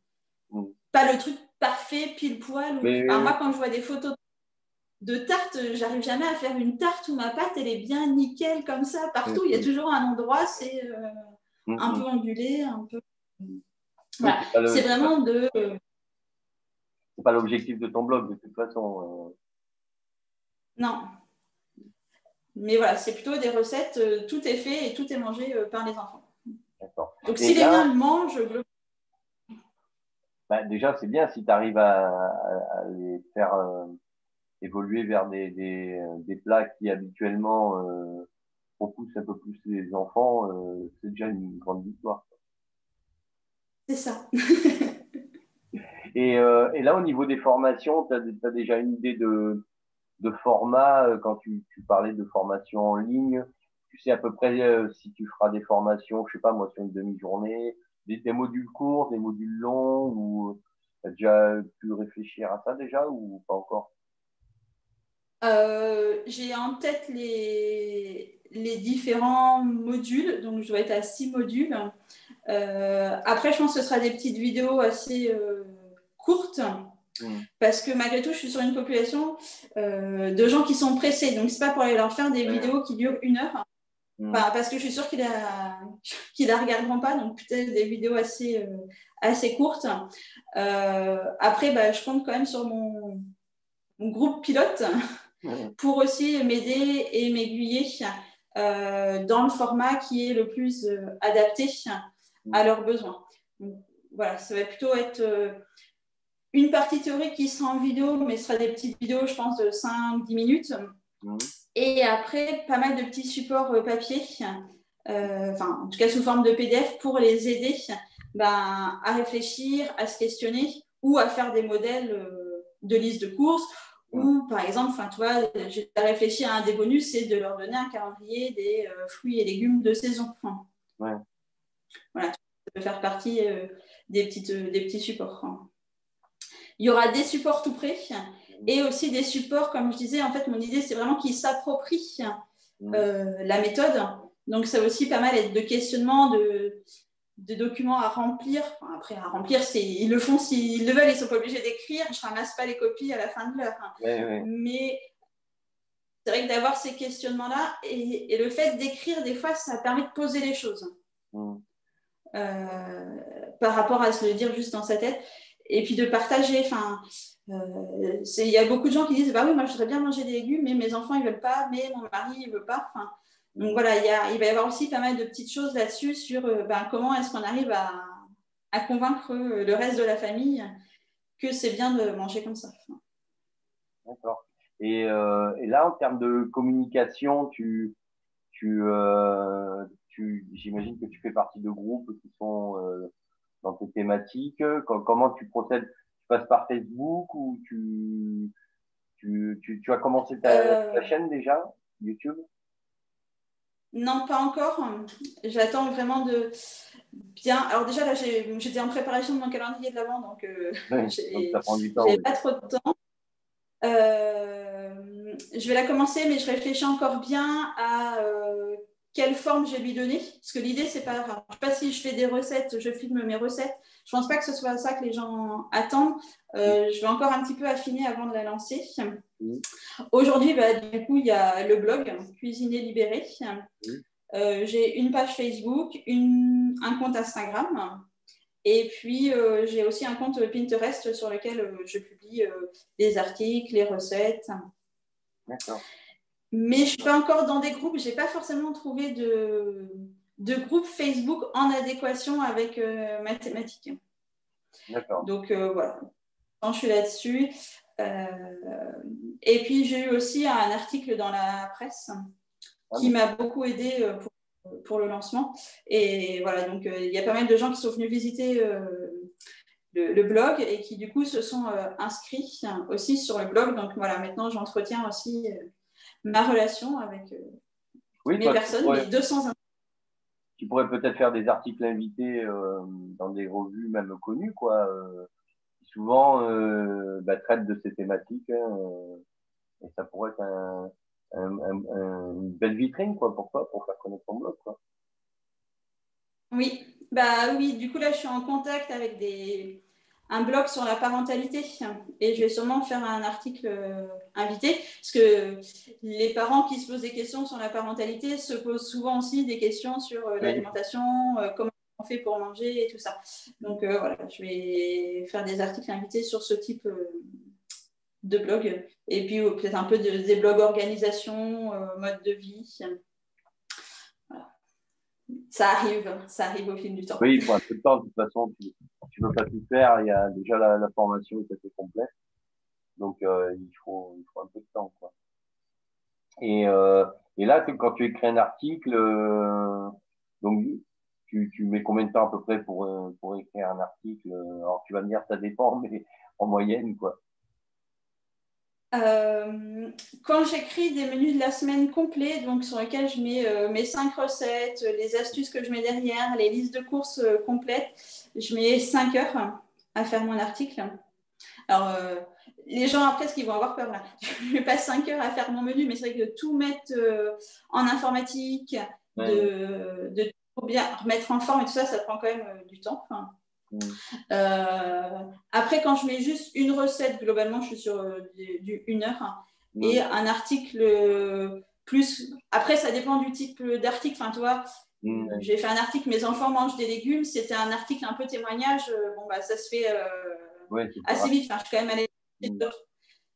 Mm. Pas le truc parfait, pile poil. Moi, quand je vois des photos de tarte, j'arrive jamais à faire une tarte où ma pâte, elle est bien nickel comme ça. Partout, il y a toujours un endroit, c'est euh, mm, un peu ondulé, un peu. Voilà. C'est vraiment de. C'est pas l'objectif de ton blog, de toute façon. Euh. Non. Mais voilà, c'est plutôt des recettes, euh, tout est fait et tout est mangé euh, par les enfants. Donc si les gens le mangent, bah, déjà c'est bien si tu arrives à, les faire euh, évoluer vers des, des, plats qui habituellement repoussent un peu plus les enfants, c'est déjà une grande victoire. C'est ça. et, et, là, au niveau des formations, tu as, déjà une idée de, de format, euh, quand tu, parlais de formation en ligne, tu sais à peu près euh, si tu feras des formations, je sais pas moi, sur une demi-journée, des, modules courts, des modules longs, ou tu as déjà pu réfléchir à ça déjà ou pas encore? Euh, J'ai en tête les, les différents modules, donc je dois être à six modules. après, je pense que ce sera des petites vidéos assez courtes Mm. Parce que malgré tout, je suis sur une population euh, de gens qui sont pressés. Donc, c'est pas pour aller leur faire des vidéos qui durent une heure. Parce que je suis sûre qu'ils ne la regarderont pas. Donc, peut-être des vidéos assez, euh, assez courtes. Euh, après, bah, je compte quand même sur mon, groupe pilote pour aussi m'aider et m'aiguiller dans le format qui est le plus adapté à leurs besoins. voilà, ça va plutôt être une partie théorique qui sera en vidéo, mais ce sera des petites vidéos, je pense, de 5-10 minutes. Et après, pas mal de petits supports euh, papier, euh, enfin, en tout cas sous forme de PDF, pour les aider ben, à réfléchir, à se questionner ou à faire des modèles euh, de liste de courses. Ou par exemple, enfin, tu vois, j'ai réfléchi à un des bonus, c'est de leur donner un calendrier des fruits et légumes de saison. ouais. Voilà, ça peut faire partie des, petites, des petits supports. Il y aura des supports tout près et aussi des supports, comme je disais, en fait, mon idée, c'est vraiment qu'ils s'approprient mmh. euh, la méthode. Donc, ça va aussi pas mal être de questionnement, de, documents à remplir. après, à remplir, ils le font s'ils le veulent, ils ne sont pas obligés d'écrire. Je ne ramasse pas les copies à la fin de l'heure. Hein. Mais c'est vrai que d'avoir ces questionnements-là et, le fait d'écrire, des fois, ça permet de poser les choses. Mmh. Euh, par rapport à se le dire juste dans sa tête et puis de partager. Enfin, euh, il y a beaucoup de gens qui disent bah oui, moi je voudrais bien manger des légumes, mais mes enfants ils veulent pas, mais mon mari il veut pas. Enfin, donc voilà, il, y a, il va y avoir aussi pas mal de petites choses là-dessus sur euh, ben, comment est-ce qu'on arrive à, à, convaincre le reste de la famille que c'est bien de manger comme ça. D'accord. Et, euh, et, là, en termes de communication, tu, tu, tu j'imagine que tu fais partie de groupes qui sont dans tes thématiques Comment tu procèdes? Tu passes par Facebook ou tu, tu, tu, as commencé ta, euh. chaîne déjà, YouTube? Non, pas encore. J'attends vraiment de bien. Alors déjà, là, j'étais en préparation de mon calendrier de l'avant, donc, euh, j'ai pas trop de temps. Euh, je vais la commencer, mais je réfléchis encore bien à quelle forme je vais lui donner. Parce que l'idée, c'est pas, je sais pas si je fais des recettes, je filme mes recettes. Je pense pas que ce soit ça que les gens attendent. Euh, je vais encore un petit peu affiner avant de la lancer. Aujourd'hui, bah, du coup, il y a le blog Cuisiner Libéré. Euh, j'ai une page Facebook, une, un compte Instagram. Et puis, euh, j'ai aussi un compte Pinterest sur lequel je publie des articles, les recettes. D'accord. Mais je ne suis pas encore dans des groupes. Je n'ai pas forcément trouvé de, de groupe Facebook en adéquation avec euh, ma thématique. D'accord. Donc euh, voilà, quand je suis là-dessus. Euh, et puis j'ai eu aussi un article dans la presse ah qui m'a beaucoup aidé pour, pour, le lancement. Et voilà, donc il y a pas mal de gens qui sont venus visiter le, le, blog et qui du coup se sont inscrits aussi sur le blog. Donc voilà, maintenant j'entretiens aussi ma relation avec euh, les personnes, les 200 Tu pourrais peut-être faire des articles invités euh, dans des revues même connues, quoi, euh, qui souvent bah, traitent de ces thématiques. Hein, et ça pourrait être un, une belle vitrine, quoi, pour toi, pour faire connaître ton blog, quoi. Oui, bah oui, du coup là je suis en contact avec des, un blog sur la parentalité et je vais sûrement faire un article euh, invité parce que les parents qui se posent des questions sur la parentalité se posent souvent aussi des questions sur euh, l'alimentation, euh, comment on fait pour manger et tout ça. Donc voilà, je vais faire des articles invités sur ce type de blog et puis peut-être un peu de, des blogs organisation, mode de vie. Ça arrive, ça arrive au fil du temps. Oui, il faut un peu de temps. De toute façon, tu ne veux pas tout faire. Il y a déjà la, formation est assez complète. Donc, euh, il, faut, il faut un peu de temps. Quoi. Et, euh, et là, quand tu écris un article, euh, donc tu, tu mets combien de temps à peu près pour, euh, pour écrire un article? Alors, tu vas me dire, ça dépend, mais en moyenne, quoi. Euh, quand j'écris des menus de la semaine complets, donc sur lesquels je mets euh, mes cinq recettes, les astuces que je mets derrière, les listes de courses euh, complètes, je mets cinq heures à faire mon article. Alors, les gens après, ce qu'ils vont avoir peur là, je mets pas cinq heures à faire mon menu, mais c'est vrai que tout mettre en informatique, de, de, tout bien remettre en forme et tout ça, ça prend quand même du temps. Euh, après, quand je mets juste une recette, globalement, je suis sur euh, du, une heure. Hein. Et un article euh, plus. Après, ça dépend du type d'article. Enfin, tu vois, j'ai fait un article Mes enfants mangent des légumes. C'était un article un peu témoignage. Bon, bah, ça se fait assez vite. Enfin, je suis quand même allée deux,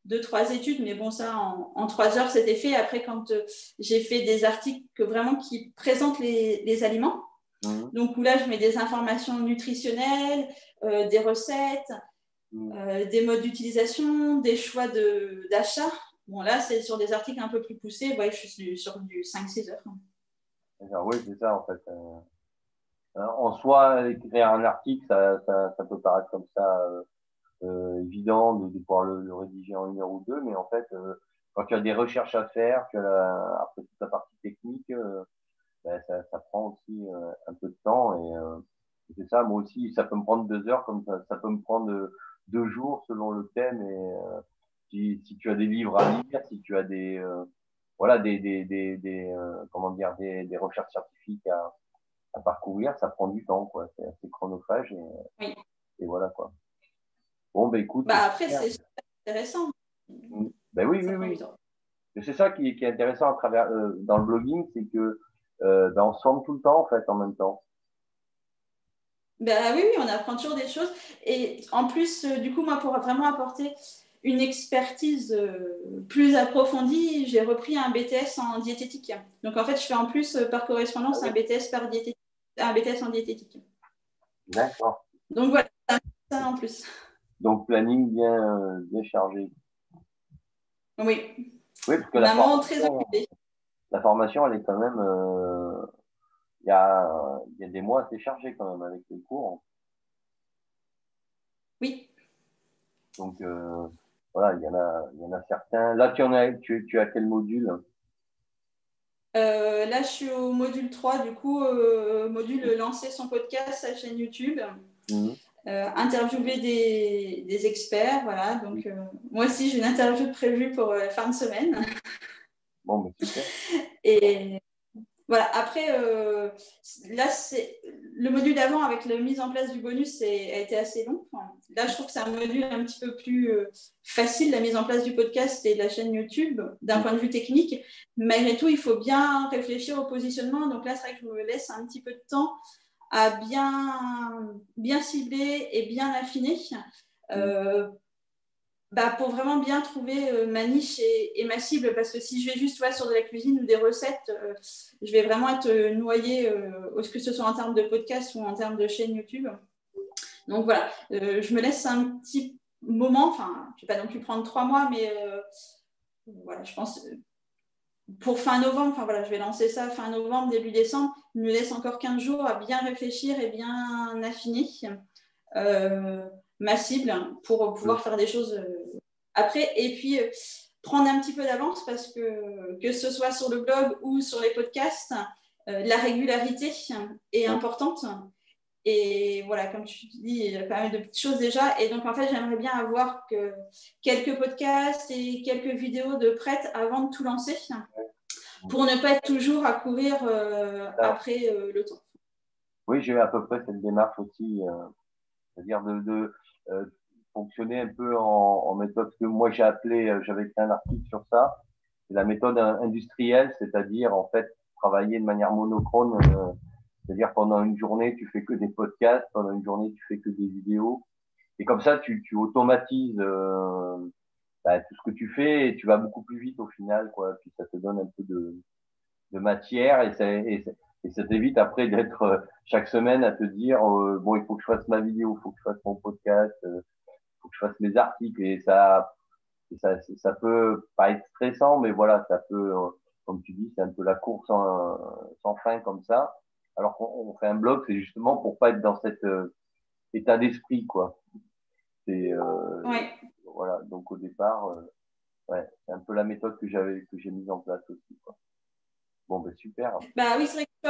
deux, trois études, mais bon, ça, en, trois heures, c'était fait. Après, quand j'ai fait des articles que vraiment qui présentent les, les aliments, Mmh. Donc où là, je mets des informations nutritionnelles, euh, des recettes, mmh. euh, des modes d'utilisation, des choix d'achat. bon, là, c'est sur des articles un peu plus poussés. Ouais, je suis sur du 5-6 heures. oui, c'est ça, en fait. Euh, hein, en soi, écrire un article, ça, ça, ça peut paraître comme ça évident de, pouvoir le, rédiger en une heure ou deux, mais en fait, quand tu as des recherches à faire, que après toute la partie technique, ben, ça, ça, prend aussi euh, un peu de temps euh, et c'est ça, moi aussi, ça peut me prendre deux heures comme ça, ça peut me prendre euh, deux jours selon le thème et si, si, tu as des livres à lire, si tu as des voilà des, des, des, des comment dire des, des recherches scientifiques à, à, parcourir, ça prend du temps quoi, c'est assez chronophage et, oui. et voilà quoi. Bon ben écoute. Bah après c'est intéressant. Ben oui oui oui. C'est ça qui, qui, est intéressant à travers euh, dans le blogging, c'est que euh, ben, on se forme tout le temps en fait en même temps. Ben oui, oui, on apprend toujours des choses. Et en plus, euh, du coup, moi, pour vraiment apporter une expertise euh, plus approfondie, j'ai repris un BTS en diététique. Donc, en fait, je fais en plus, par correspondance, un BTS, par diététique, un BTS en diététique. D'accord. Donc, voilà, ça en plus. Donc, planning bien, bien chargé. Oui. Oui, parce que la très occupée la formation, elle est quand même. Euh, il y, a, y, a, des mois assez chargés quand même avec les cours. Oui. Donc, euh, voilà, il y, en a, y en a certains. Là, tu, en as, tu, tu as quel module? Euh, Là, je suis au module 3, du coup, module lancer son podcast, sa chaîne YouTube. Mmh. interviewer des, des, experts, voilà. Donc, moi aussi, j'ai une interview prévue pour fin de semaine. Bon, mais. Et Voilà, après, euh, là, c'est le module d'avant avec la mise en place du bonus a été assez long. là, je trouve que c'est un module un petit peu plus euh, facile, la mise en place du podcast et de la chaîne YouTube, d'un point de vue technique. Malgré tout, il faut bien réfléchir au positionnement. Donc là, c'est vrai que je me laisse un petit peu de temps à bien, bien cibler et bien affiner. Euh, bah, pour vraiment bien trouver euh, ma niche et, ma cible. Parce que si je vais juste sur de la cuisine ou des recettes, euh, je vais vraiment être euh, noyée, que ce soit en termes de podcast ou en termes de chaîne YouTube. Donc voilà, je me laisse un petit moment, enfin, je ne vais pas non plus prendre trois mois, mais voilà, je pense pour fin novembre, enfin voilà, je vais lancer ça fin novembre, début décembre. Il me laisse encore 15 jours à bien réfléchir et bien affiner ma cible pour pouvoir faire des choses euh, après. Et puis, euh, prendre un petit peu d'avance parce que que ce soit sur le blog ou sur les podcasts, euh, la régularité est importante. Et voilà, comme tu dis, il y a pas mal de petites choses déjà. Et donc, en fait, j'aimerais bien avoir que quelques podcasts et quelques vidéos de prête avant de tout lancer pour ne pas être toujours à courir après le temps. Oui, j'ai à peu près cette démarche aussi, c'est-à-dire de, fonctionner un peu en, en, méthode que moi j'ai appelé, euh, j'avais écrit un article sur ça, la méthode industrielle, c'est-à-dire en fait travailler de manière monochrone, euh, c'est-à-dire pendant une journée tu fais que des podcasts, pendant une journée tu fais que des vidéos, et comme ça tu, tu automatises bah, tout ce que tu fais et tu vas beaucoup plus vite au final, quoi. Puis ça te donne un peu de, de matière et et, et ça t'évite après d'être chaque semaine à te dire euh, bon il faut que je fasse ma vidéo, il faut que je fasse mon podcast, il euh, faut que je fasse mes articles et ça, ça ça peut pas être stressant mais voilà ça peut euh, comme tu dis c'est un peu la course sans, sans fin comme ça alors qu'on fait un blog c'est justement pour pas être dans cet état d'esprit quoi c'est ouais. voilà donc au départ ouais c'est un peu la méthode que j'avais que j'ai mise en place aussi quoi. Bon, ben super. Bah oui, c'est vrai que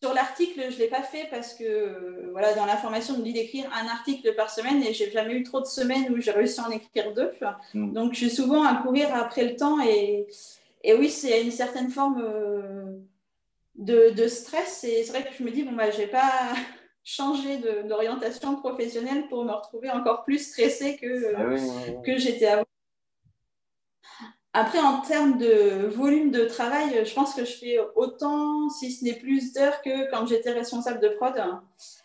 sur l'article, je ne l'ai pas fait parce que euh, voilà, dans l'information, on me dit d'écrire un article par semaine et j'ai jamais eu trop de semaines où j'ai réussi à en écrire deux. Hmm. Donc, je suis souvent à courir après le temps et, et oui, c'est une certaine forme euh, de, de, stress. Et c'est vrai que je me dis, bon, bah, je n'ai pas changé d'orientation professionnelle pour me retrouver encore plus stressée que, ah que j'étais avant. Après, en termes de volume de travail, je pense que je fais autant, si ce n'est plus d'heures que quand j'étais responsable de prod.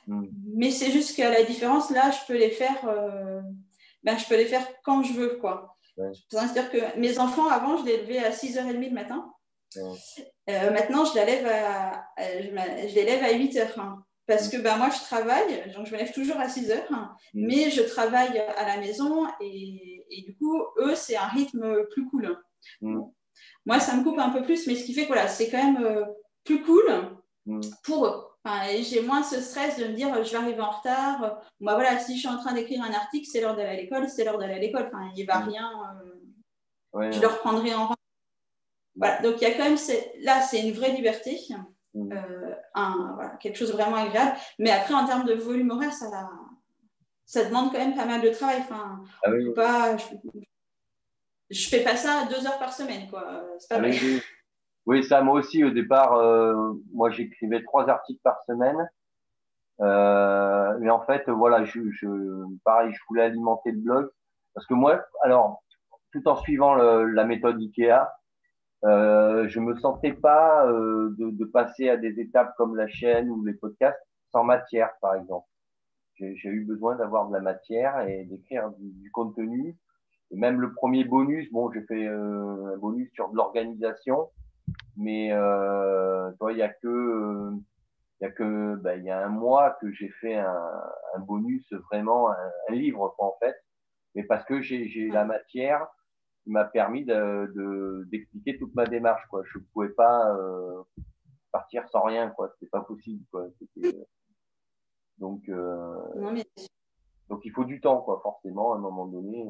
Hmm. Mais c'est juste qu'à la différence, là, je peux les faire, euh, ben, je peux les faire quand je veux. quoi. C'est-à-dire que mes enfants, avant, je les levais à 6h30 le matin. Euh, maintenant, je, la lève à, je, les lève à 8h. Parce que ben, moi, je travaille, donc je me lève toujours à 6 heures, mm. mais je travaille à la maison et, et du coup, eux, c'est un rythme plus cool. Mm. Moi, ça me coupe un peu plus, mais ce qui fait que voilà, c'est quand même euh, plus cool mm. pour eux. Enfin, j'ai moins ce stress de me dire je vais arriver en retard. Moi, voilà, si je suis en train d'écrire un article, c'est l'heure d'aller à l'école, c'est l'heure d'aller à l'école. Enfin, il n'y va rien. Euh, je le reprendrai en Voilà, donc il y a quand même, là, c'est une vraie liberté. Mm. Euh, un, voilà, quelque chose de vraiment agréable. Mais après, en termes de volume horaire, ça, ça demande quand même pas mal de travail. Enfin, ah pas, je, je fais pas ça deux heures par semaine. Quoi. Pas ah oui, ça, moi aussi, au départ, euh, moi, j'écrivais trois articles par semaine. Euh, mais en fait, voilà, je, je, pareil, je voulais alimenter le blog. Parce que moi, alors, tout en suivant le, la méthode IKEA, euh, je me sentais pas euh, de, de, passer à des étapes comme la chaîne ou les podcasts sans matière, par exemple. J'ai eu besoin d'avoir de la matière et d'écrire du, contenu. Et même le premier bonus, bon, j'ai fait euh, un bonus sur de l'organisation, mais euh, il y a que il y a que ben, il y a un mois que j'ai fait un, un, bonus vraiment un, un livre en fait, mais parce que j'ai la matière qui m'a permis de, d'expliquer toute ma démarche. Quoi. Je pouvais pas euh, partir sans rien. Quoi. C'était pas possible. Quoi. Donc, euh, donc, il faut du temps, quoi, forcément, à un moment donné,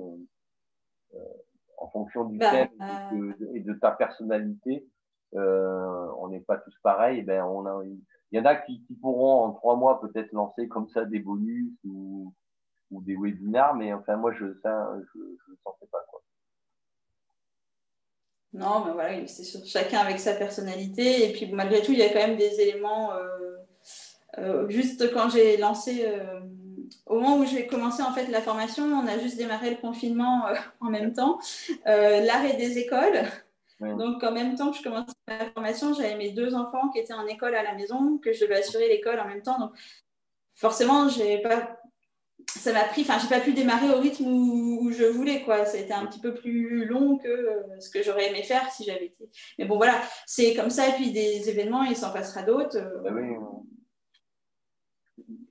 euh, en fonction du bah, thème et de, ta personnalité. on n'est pas tous pareils. Eh ben, on a, il y en a qui, qui pourront en trois mois peut-être lancer comme ça des bonus ou, ou des webinars, mais enfin moi je ça je, le sentais pas quoi. Non, mais voilà, c'est sûr, chacun avec sa personnalité. Et puis malgré tout, il y a quand même des éléments. Juste quand j'ai lancé au moment où je vais commencer en fait la formation, on a juste démarré le confinement euh, en même temps, euh, l'arrêt des écoles. Donc en même temps que je commençais la formation, j'avais mes deux enfants qui étaient en école à la maison, que je devais assurer l'école en même temps. Donc forcément, j'ai pas ça m'a pris, enfin, j'ai pas pu démarrer au rythme où, je voulais, quoi. Été un petit peu plus long que euh, ce que j'aurais aimé faire si j'avais été. Mais bon, voilà, c'est comme ça, et puis des événements, il s'en passera d'autres. Bah oui.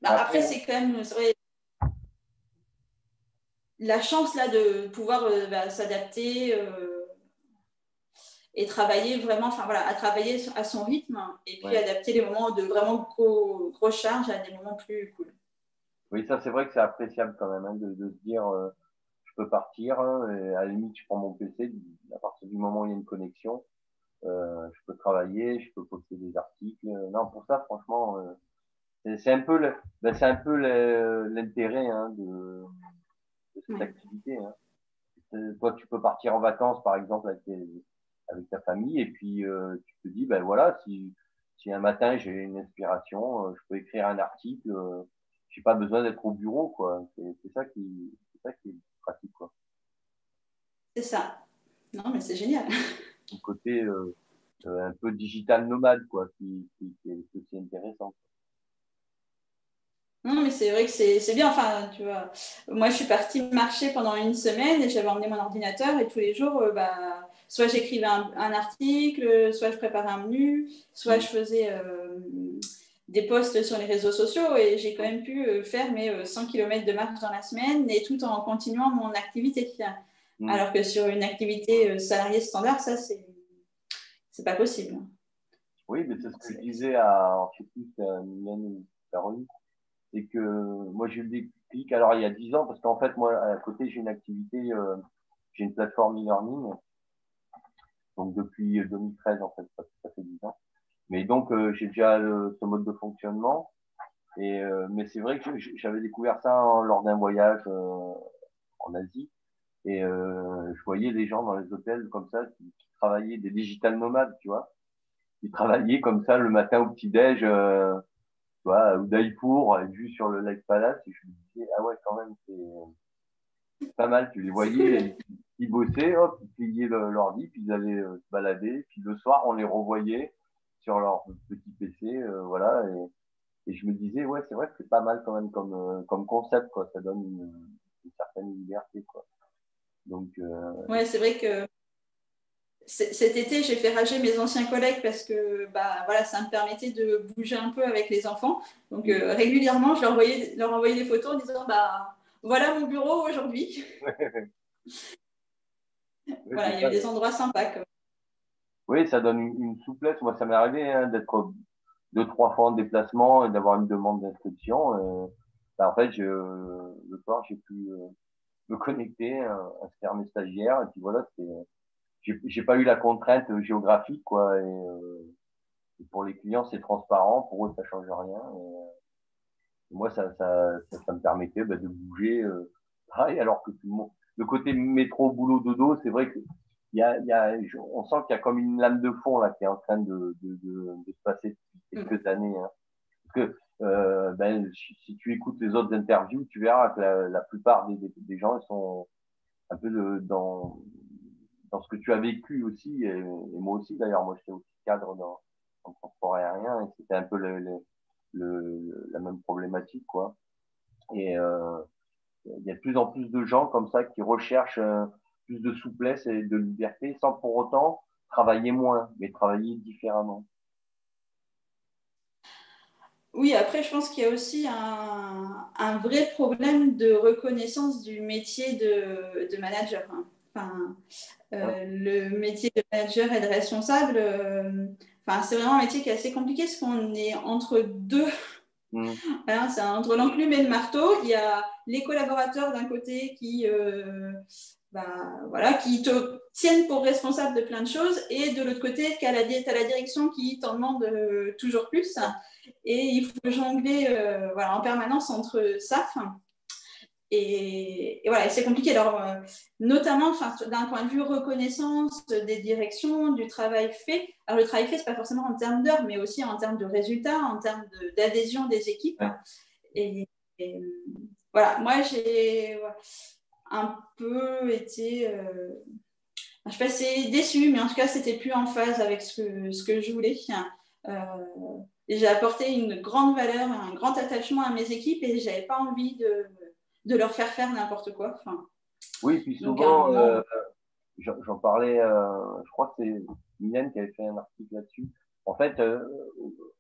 Bah, après, c'est quand même, vrai, la chance là de pouvoir euh, bah, s'adapter euh, et travailler vraiment, enfin voilà, à travailler à son rythme et puis adapter les moments de vraiment gros, charge à des moments plus cool. Oui, ça c'est vrai que c'est appréciable quand même hein, de, se dire euh, je peux partir hein, et à la limite je prends mon PC à partir du moment où il y a une connexion, je peux travailler, je peux poster des articles. Non, pour ça franchement, c'est un peu ben, c'est un peu l'intérêt hein, de cette activité. Hein. Euh, toi, tu peux partir en vacances, par exemple, avec, avec ta famille, et puis euh, tu te dis, ben voilà, si, si un matin j'ai une inspiration, euh, je peux écrire un article, euh, j'ai pas besoin d'être au bureau, quoi. C'est ça qui, c'est ça qui est pratique, quoi. C'est ça. Non, mais c'est génial. Le côté un peu digital nomade, quoi, qui, qui, qui est aussi intéressant. Non, mais c'est vrai que c'est bien. Enfin, tu vois, moi, je suis partie marcher pendant une semaine et j'avais emmené mon ordinateur et tous les jours, euh, bah, soit j'écrivais un, article, soit je préparais un menu, soit je faisais euh, des posts sur les réseaux sociaux et j'ai quand même pu euh, faire mes 100 km de marche dans la semaine et tout en continuant mon activité. Mm. Alors que sur une activité salariée standard, ça, c'est pas possible. Oui, mais c'est ce que je disais à, plus, Caroline c'est que moi j'ai eu le déclic alors il y a dix ans parce qu'en fait moi à côté j'ai une activité euh, j'ai une plateforme e-learning. Donc depuis 2013 en fait ça, fait dix ans. Mais donc euh, j'ai déjà ce mode de fonctionnement. Et euh, mais c'est vrai que j'avais découvert ça lors d'un voyage en Asie. Et je voyais des gens dans les hôtels comme ça qui, qui travaillaient des digital nomades tu vois. Qui travaillaient comme ça le matin au petit déj tu vois, Udaipur, vue sur le Lake Palace, et je me disais, ah ouais, quand même, c'est pas mal. Tu les voyais, ils, bossaient, hop, ils pliaient l'ordi, puis ils allaient euh, se balader, puis le soir, on les revoyait sur leur petit PC, euh, voilà, et, et, je me disais, ouais, c'est vrai que c'est pas mal quand même comme, euh, comme concept, quoi, ça donne une, une certaine liberté, quoi. Donc, ouais, c'est vrai que cet été, j'ai fait rager mes anciens collègues parce que bah, voilà, ça me permettait de bouger un peu avec les enfants. Donc euh, régulièrement, je leur envoyais, leur envoyais des photos en disant bah, voilà mon bureau aujourd'hui. voilà, il y a des endroits sympas. Oui, ça donne une, souplesse. Moi, ça m'est arrivé hein, d'être deux, trois fois en déplacement et d'avoir une demande d'inscription. Bah, en fait, je, le soir, j'ai pu euh, me connecter, inscrire mes stagiaires et puis voilà, c'était j'ai pas eu la contrainte géographique quoi et, euh, pour les clients c'est transparent pour eux ça change rien et, euh, moi ça, ça, ça, me permettait bah, de bouger euh, pareil alors que le côté métro boulot dodo c'est vrai que il y a, y a, on sent qu'il y a comme une lame de fond là qui est en train de, de, de, de se passer depuis quelques années hein. parce que euh, ben, si, tu écoutes les autres interviews tu verras que la, la plupart des, des, gens ils sont un peu de, dans dans ce que tu as vécu aussi, et, moi aussi d'ailleurs, moi j'étais aussi cadre dans, le transport aérien et c'était un peu la même problématique quoi. Et euh, il y a de plus en plus de gens comme ça qui recherchent euh, plus de souplesse et de liberté sans pour autant travailler moins, mais travailler différemment. Oui, après, je pense qu'il y a aussi un, vrai problème de reconnaissance du métier de, de manager. Hein. Enfin, euh, le métier de manager et de responsable, euh, enfin, c'est vraiment un métier qui est assez compliqué parce qu'on est entre deux. Mm. c'est entre l'enclume et le marteau. Il y a les collaborateurs d'un côté qui, euh, bah, voilà, qui te tiennent pour responsable de plein de choses et de l'autre côté, tu as, la direction qui t'en demande toujours plus. Et il faut jongler voilà, en permanence entre ça. Et, voilà, c'est compliqué. Alors, euh, notamment, d'un point de vue reconnaissance des directions, du travail fait. Alors, le travail fait, ce n'est pas forcément en termes d'heures, mais aussi en termes de résultats, en termes d'adhésion des équipes. Et, voilà, moi, j'ai un peu été. Euh, je ne sais pas si c'est déçue, mais en tout cas, c'était plus en phase avec ce que, ce que je voulais. Euh, j'ai apporté une grande valeur, un grand attachement à mes équipes et je n'avais pas envie de de leur faire faire n'importe quoi. Enfin, oui, puis souvent, euh, j'en parlais, euh, je crois que c'est Mylène qui avait fait un article là-dessus. En fait, euh,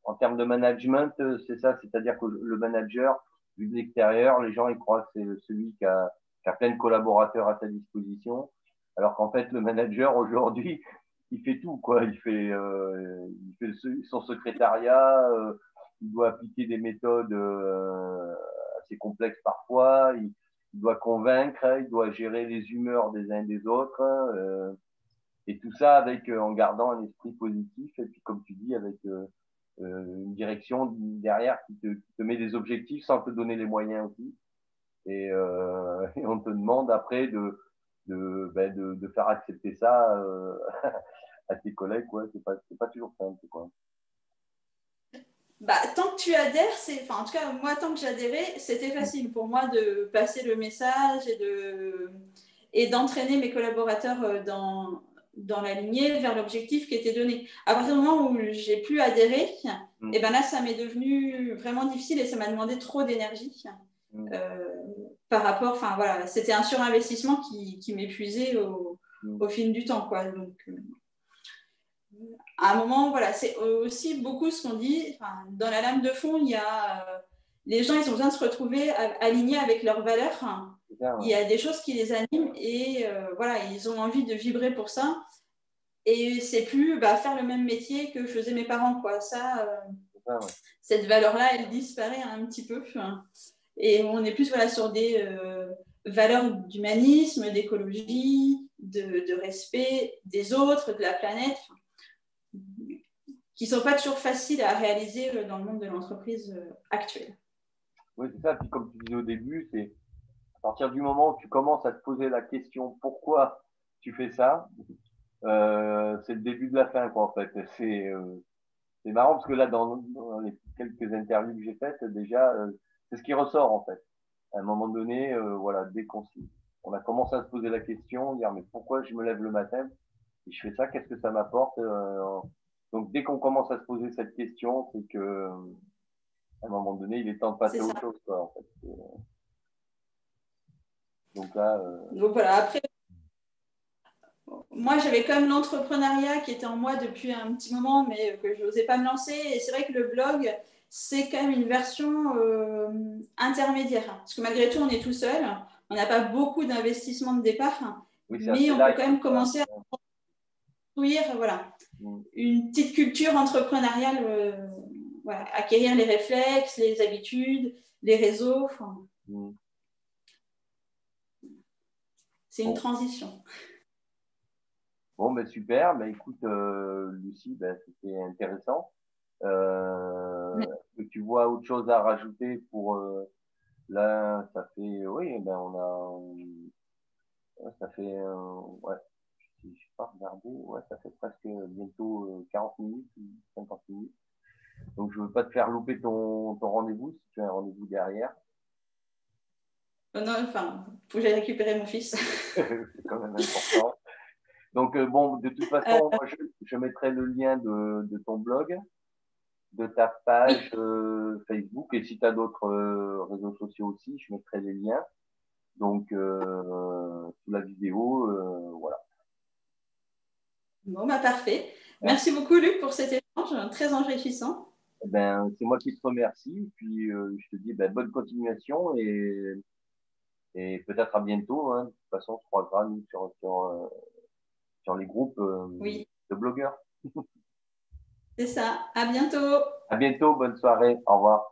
en termes de management, c'est ça, c'est-à-dire que le manager, vu de l'extérieur, les gens ils croient que c'est celui qui a, qui a plein de collaborateurs à sa disposition, alors qu'en fait, le manager aujourd'hui, il fait tout, quoi. Il fait, il fait son secrétariat, il doit appliquer des méthodes assez complexe parfois. Il, doit convaincre, il doit gérer les humeurs des uns et des autres. Euh, et tout ça avec euh, en gardant un esprit positif et puis comme tu dis avec euh, une direction derrière qui te, met des objectifs sans te donner les moyens aussi. Et, on te demande après de ben faire accepter ça à tes collègues. Ouais, c'est pas, pas toujours simple. Quoi bah, tant que tu adhères, c'est, enfin, en tout cas, moi, tant que j'adhérais, c'était facile pour moi de passer le message et, de, et d'entraîner mes collaborateurs euh, dans, dans la lignée vers l'objectif qui était donné. À partir du moment où j'ai plus adhéré, mm. et ben là, ça m'est devenu vraiment difficile et ça m'a demandé trop d'énergie. Mm. Euh, par rapport, enfin voilà, c'était un surinvestissement qui, qui m'épuisait au, mm. au, fil du temps. Quoi. Donc, euh, à un moment, voilà, c'est aussi beaucoup ce qu'on dit. dans la lame de fond, il y a euh, les gens, ils ont besoin de se retrouver alignés avec leurs valeurs. Il y a des choses qui les animent et euh, voilà, ils ont envie de vibrer pour ça. Et c'est plus bah, faire le même métier que faisaient mes parents, quoi. Ça, euh, cette valeur-là, elle disparaît un petit peu. Et on est plus voilà, sur des valeurs d'humanisme, d'écologie, de, de, respect des autres, de la planète qui ne sont pas toujours faciles à réaliser euh, dans le monde de l'entreprise euh, actuelle. Oui, c'est ça. Puis comme tu disais au début, c'est à partir du moment où tu commences à te poser la question pourquoi tu fais ça, euh, c'est le début de la fin, quoi, en fait. C'est marrant parce que là, dans, les quelques interviews que j'ai faites, déjà, c'est ce qui ressort, en fait. À un moment donné, voilà, dès qu'on on a commencé à se poser la question, dire mais pourquoi je me lève le matin et je fais ça, qu'est-ce que ça m'apporte donc, dès qu'on commence à se poser cette question, c'est que à un moment donné, il est temps de passer à autre chose. Quoi, en fait. Donc là. Euh, Donc voilà, après, moi, j'avais quand même l'entrepreneuriat qui était en moi depuis un petit moment, mais que je n'osais pas me lancer. Et c'est vrai que le blog, c'est quand même une version euh, intermédiaire. Parce que malgré tout, on est tout seul. On n'a pas beaucoup d'investissement de départ. mais on peut quand même commencer à construire voilà, une petite culture entrepreneuriale, euh, acquérir les réflexes, les habitudes, les réseaux. Mm. C'est une transition. Bon, ben super. Ben, écoute, euh, Lucie, ben, c'était intéressant. Euh, que tu vois autre chose à rajouter pour là, ça fait, oui, ben on a, ça fait, ouais, je n'ai pas regardé, ouais, ça fait presque bientôt 40 euh, minutes, 50 minutes. Donc je ne veux pas te faire louper ton, ton rendez-vous si tu as un rendez-vous derrière. Euh, non, enfin, faut que j'aille récupérer mon fils. c'est quand même important. Donc euh, bon, de toute façon, moi, je, mettrai le lien de, de, ton blog, de ta page Facebook, et si tu as d'autres réseaux sociaux aussi, je mettrai les liens. Donc sous la vidéo, voilà. Bon, bah parfait. Merci beaucoup, Luc, pour cet échange très enrichissant. Eh ben, c'est moi qui te remercie. Puis, euh, je te dis ben, bonne continuation et, et peut-être à bientôt. Hein. De toute façon, on se croisera sur, sur, euh, sur les groupes euh, de blogueurs. c'est ça. À bientôt. À bientôt. Bonne soirée. Au revoir.